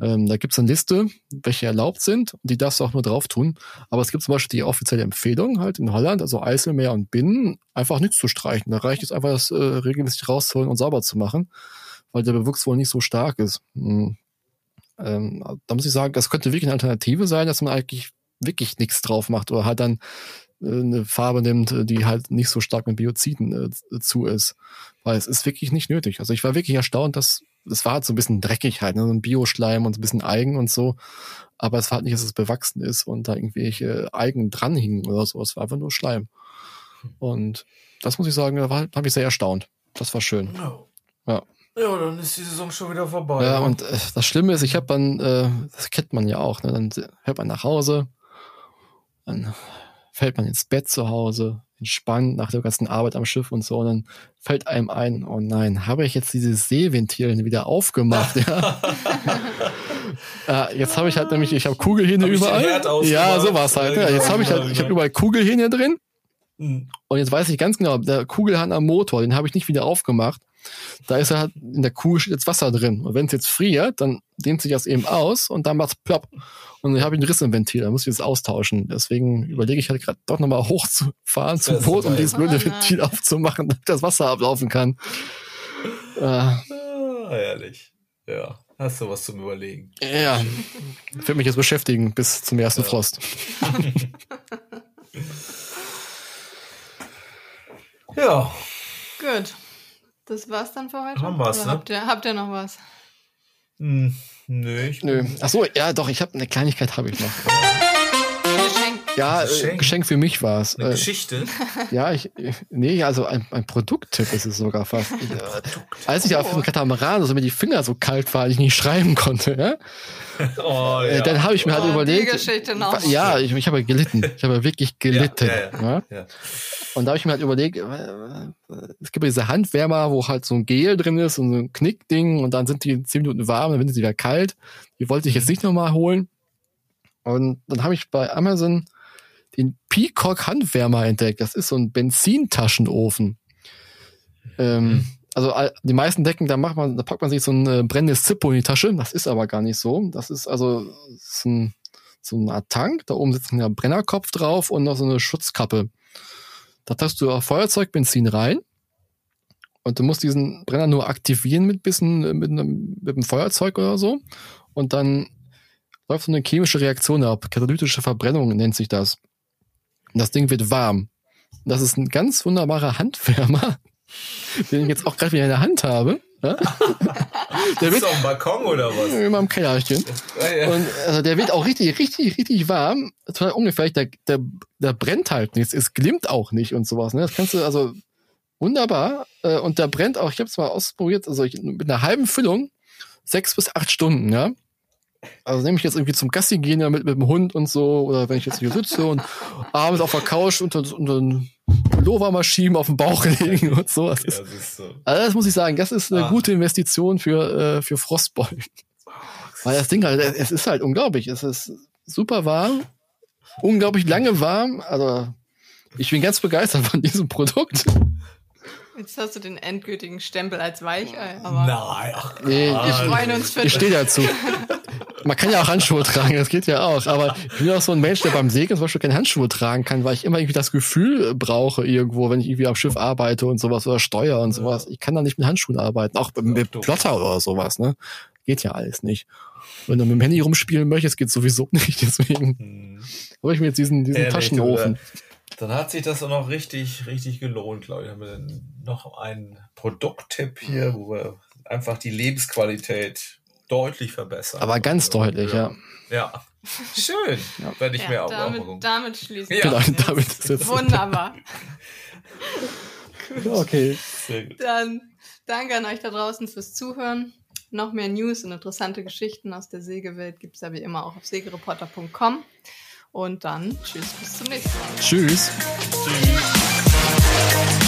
Ähm, da gibt's eine Liste, welche erlaubt sind und die darfst du auch nur drauf tun. Aber es gibt zum Beispiel die offizielle Empfehlung halt in Holland, also Eiselmeer und Binnen, einfach nichts zu streichen. Da reicht es einfach, das äh, regelmäßig rauszuholen und sauber zu machen, weil der Bewuchs wohl nicht so stark ist. Hm. Ähm, da muss ich sagen, das könnte wirklich eine Alternative sein, dass man eigentlich wirklich nichts drauf macht oder halt dann äh, eine Farbe nimmt, die halt nicht so stark mit Bioziden äh, zu ist. Weil es ist wirklich nicht nötig. Also ich war wirklich erstaunt, dass es war halt so ein bisschen dreckig halt, ne? so ein Bioschleim und so ein bisschen Eigen und so. Aber es war halt nicht, dass es bewachsen ist und da irgendwelche Eigen dranhingen oder so. Es war einfach nur Schleim. Und das muss ich sagen, da habe ich sehr erstaunt. Das war schön. Ja. Ja, dann ist die Saison schon wieder vorbei. Ja, und äh, das Schlimme ist, ich habe dann, äh, das kennt man ja auch, ne? dann hört man nach Hause, dann fällt man ins Bett zu Hause, entspannt nach der ganzen Arbeit am Schiff und so. Und dann fällt einem ein, oh nein, habe ich jetzt dieses Seeventil wieder aufgemacht? ja. ja, jetzt habe ich halt nämlich, ich habe Kugelhähne hab überall. Ja, so war es halt. Ja, jetzt habe ich halt, ich habe überall Kugelhähne drin. Mhm. Und jetzt weiß ich ganz genau, der Kugelhahn am Motor, den habe ich nicht wieder aufgemacht. Da ist halt in der steht jetzt Wasser drin. Und wenn es jetzt friert, dann dehnt sich das eben aus und dann macht's plopp. Und dann habe ich einen Riss im Ventil, da muss ich das austauschen. Deswegen überlege ich halt gerade doch nochmal hochzufahren zum Boot, um dieses blöde Ventil aufzumachen, damit das Wasser ablaufen kann. Äh, ah, ehrlich. Ja, hast du was zum Überlegen. Ja, ich werde mich jetzt beschäftigen bis zum ersten ja. Frost. ja. Gut. Das war's dann für heute. Haben wir's, ne? habt, ihr, habt ihr noch was? Hm, nö. Ich nö. Ach so, ja, doch, ich habe eine Kleinigkeit habe ich noch. Geschenk. Ja, Geschenk, äh, Geschenk für mich war es. Eine äh, Geschichte? Ja, ich, nee, also ein, ein Produkttipp ist es sogar fast. Als ich oh. auf dem Katamaran, also mir die Finger so kalt waren, ich nicht schreiben konnte, ja? Oh, äh, ja. Dann habe ich mir halt oh, überlegt. Ja, ich, ich habe gelitten. Ich habe wirklich gelitten. Ja, ja, ja. Und da habe ich mir halt überlegt, äh, es gibt diese Handwärmer, wo halt so ein Gel drin ist und so ein Knickding und dann sind die zehn Minuten warm, dann werden sie wieder kalt. Die wollte ich jetzt nicht nochmal holen. Und dann habe ich bei Amazon den Peacock Handwärmer entdeckt. Das ist so ein Benzintaschenofen. Ähm, mhm. also die meisten Decken, da macht man, da packt man sich so ein äh, brennendes Zippo in die Tasche. Das ist aber gar nicht so. Das ist also ist ein, so eine Art Tank. Da oben sitzt ein Brennerkopf drauf und noch so eine Schutzkappe. Da tust du Feuerzeugbenzin rein und du musst diesen Brenner nur aktivieren mit bisschen mit einem, mit einem Feuerzeug oder so und dann läuft so eine chemische Reaktion ab. Katalytische Verbrennung nennt sich das. Das Ding wird warm. Das ist ein ganz wunderbarer Handwärmer, den ich jetzt auch gerade wieder in der Hand habe. Ja? der wird auf dem Balkon oder was? Immer im Kellerchen. Und also der wird auch richtig, richtig, richtig warm. Total ungefährlich. Der, der, der brennt halt nichts. Es glimmt auch nicht und sowas. Ne? Das kannst du also wunderbar. Äh, und der brennt auch. Ich habe es mal ausprobiert. Also ich, mit einer halben Füllung sechs bis acht Stunden. Ja. Also nehme ich jetzt irgendwie zum Gassi gehen ja, mit, mit dem Hund und so, oder wenn ich jetzt hier sitze und abends auf der Couch unter, unter Pullover schieben, auf dem Bauch legen und so. Das, ist, ja, das, so. also das muss ich sagen, das ist eine ah. gute Investition für, äh, für Frostbeulen. Weil das Ding halt, es ist halt unglaublich. Es ist super warm, unglaublich lange warm. Also ich bin ganz begeistert von diesem Produkt. Jetzt hast du den endgültigen Stempel als Weichei. Aber Nein, ach, nee, wir freuen uns für Ich stehe dazu. Man kann ja auch Handschuhe tragen, das geht ja auch. Aber ich bin auch so ein Mensch, der beim Segeln zum Beispiel keine Handschuhe tragen kann, weil ich immer irgendwie das Gefühl brauche irgendwo, wenn ich irgendwie am Schiff arbeite und sowas oder steuere und sowas. Ich kann da nicht mit Handschuhen arbeiten, auch mit Plotter oder sowas, ne? Geht ja alles nicht. Wenn du mit dem Handy rumspielen möchtest, geht sowieso nicht. Deswegen hm. habe ich mir jetzt diesen, diesen Taschenofen. Dann hat sich das auch noch richtig, richtig gelohnt, glaube ich. Haben wir noch einen Produkttipp hier, wo wir einfach die Lebensqualität deutlich verbessern. Aber ganz also, deutlich, ja. Ja. Schön. Ja. Wenn ich ja, mehr damit, damit schließen ja. Genau, damit ist jetzt Wunderbar. okay. Dann danke an euch da draußen fürs Zuhören. Noch mehr News und interessante Geschichten aus der Sägewelt gibt es ja wie immer auch auf sägereporter.com. Und dann tschüss, bis zum nächsten Mal. Tschüss. Tschüss.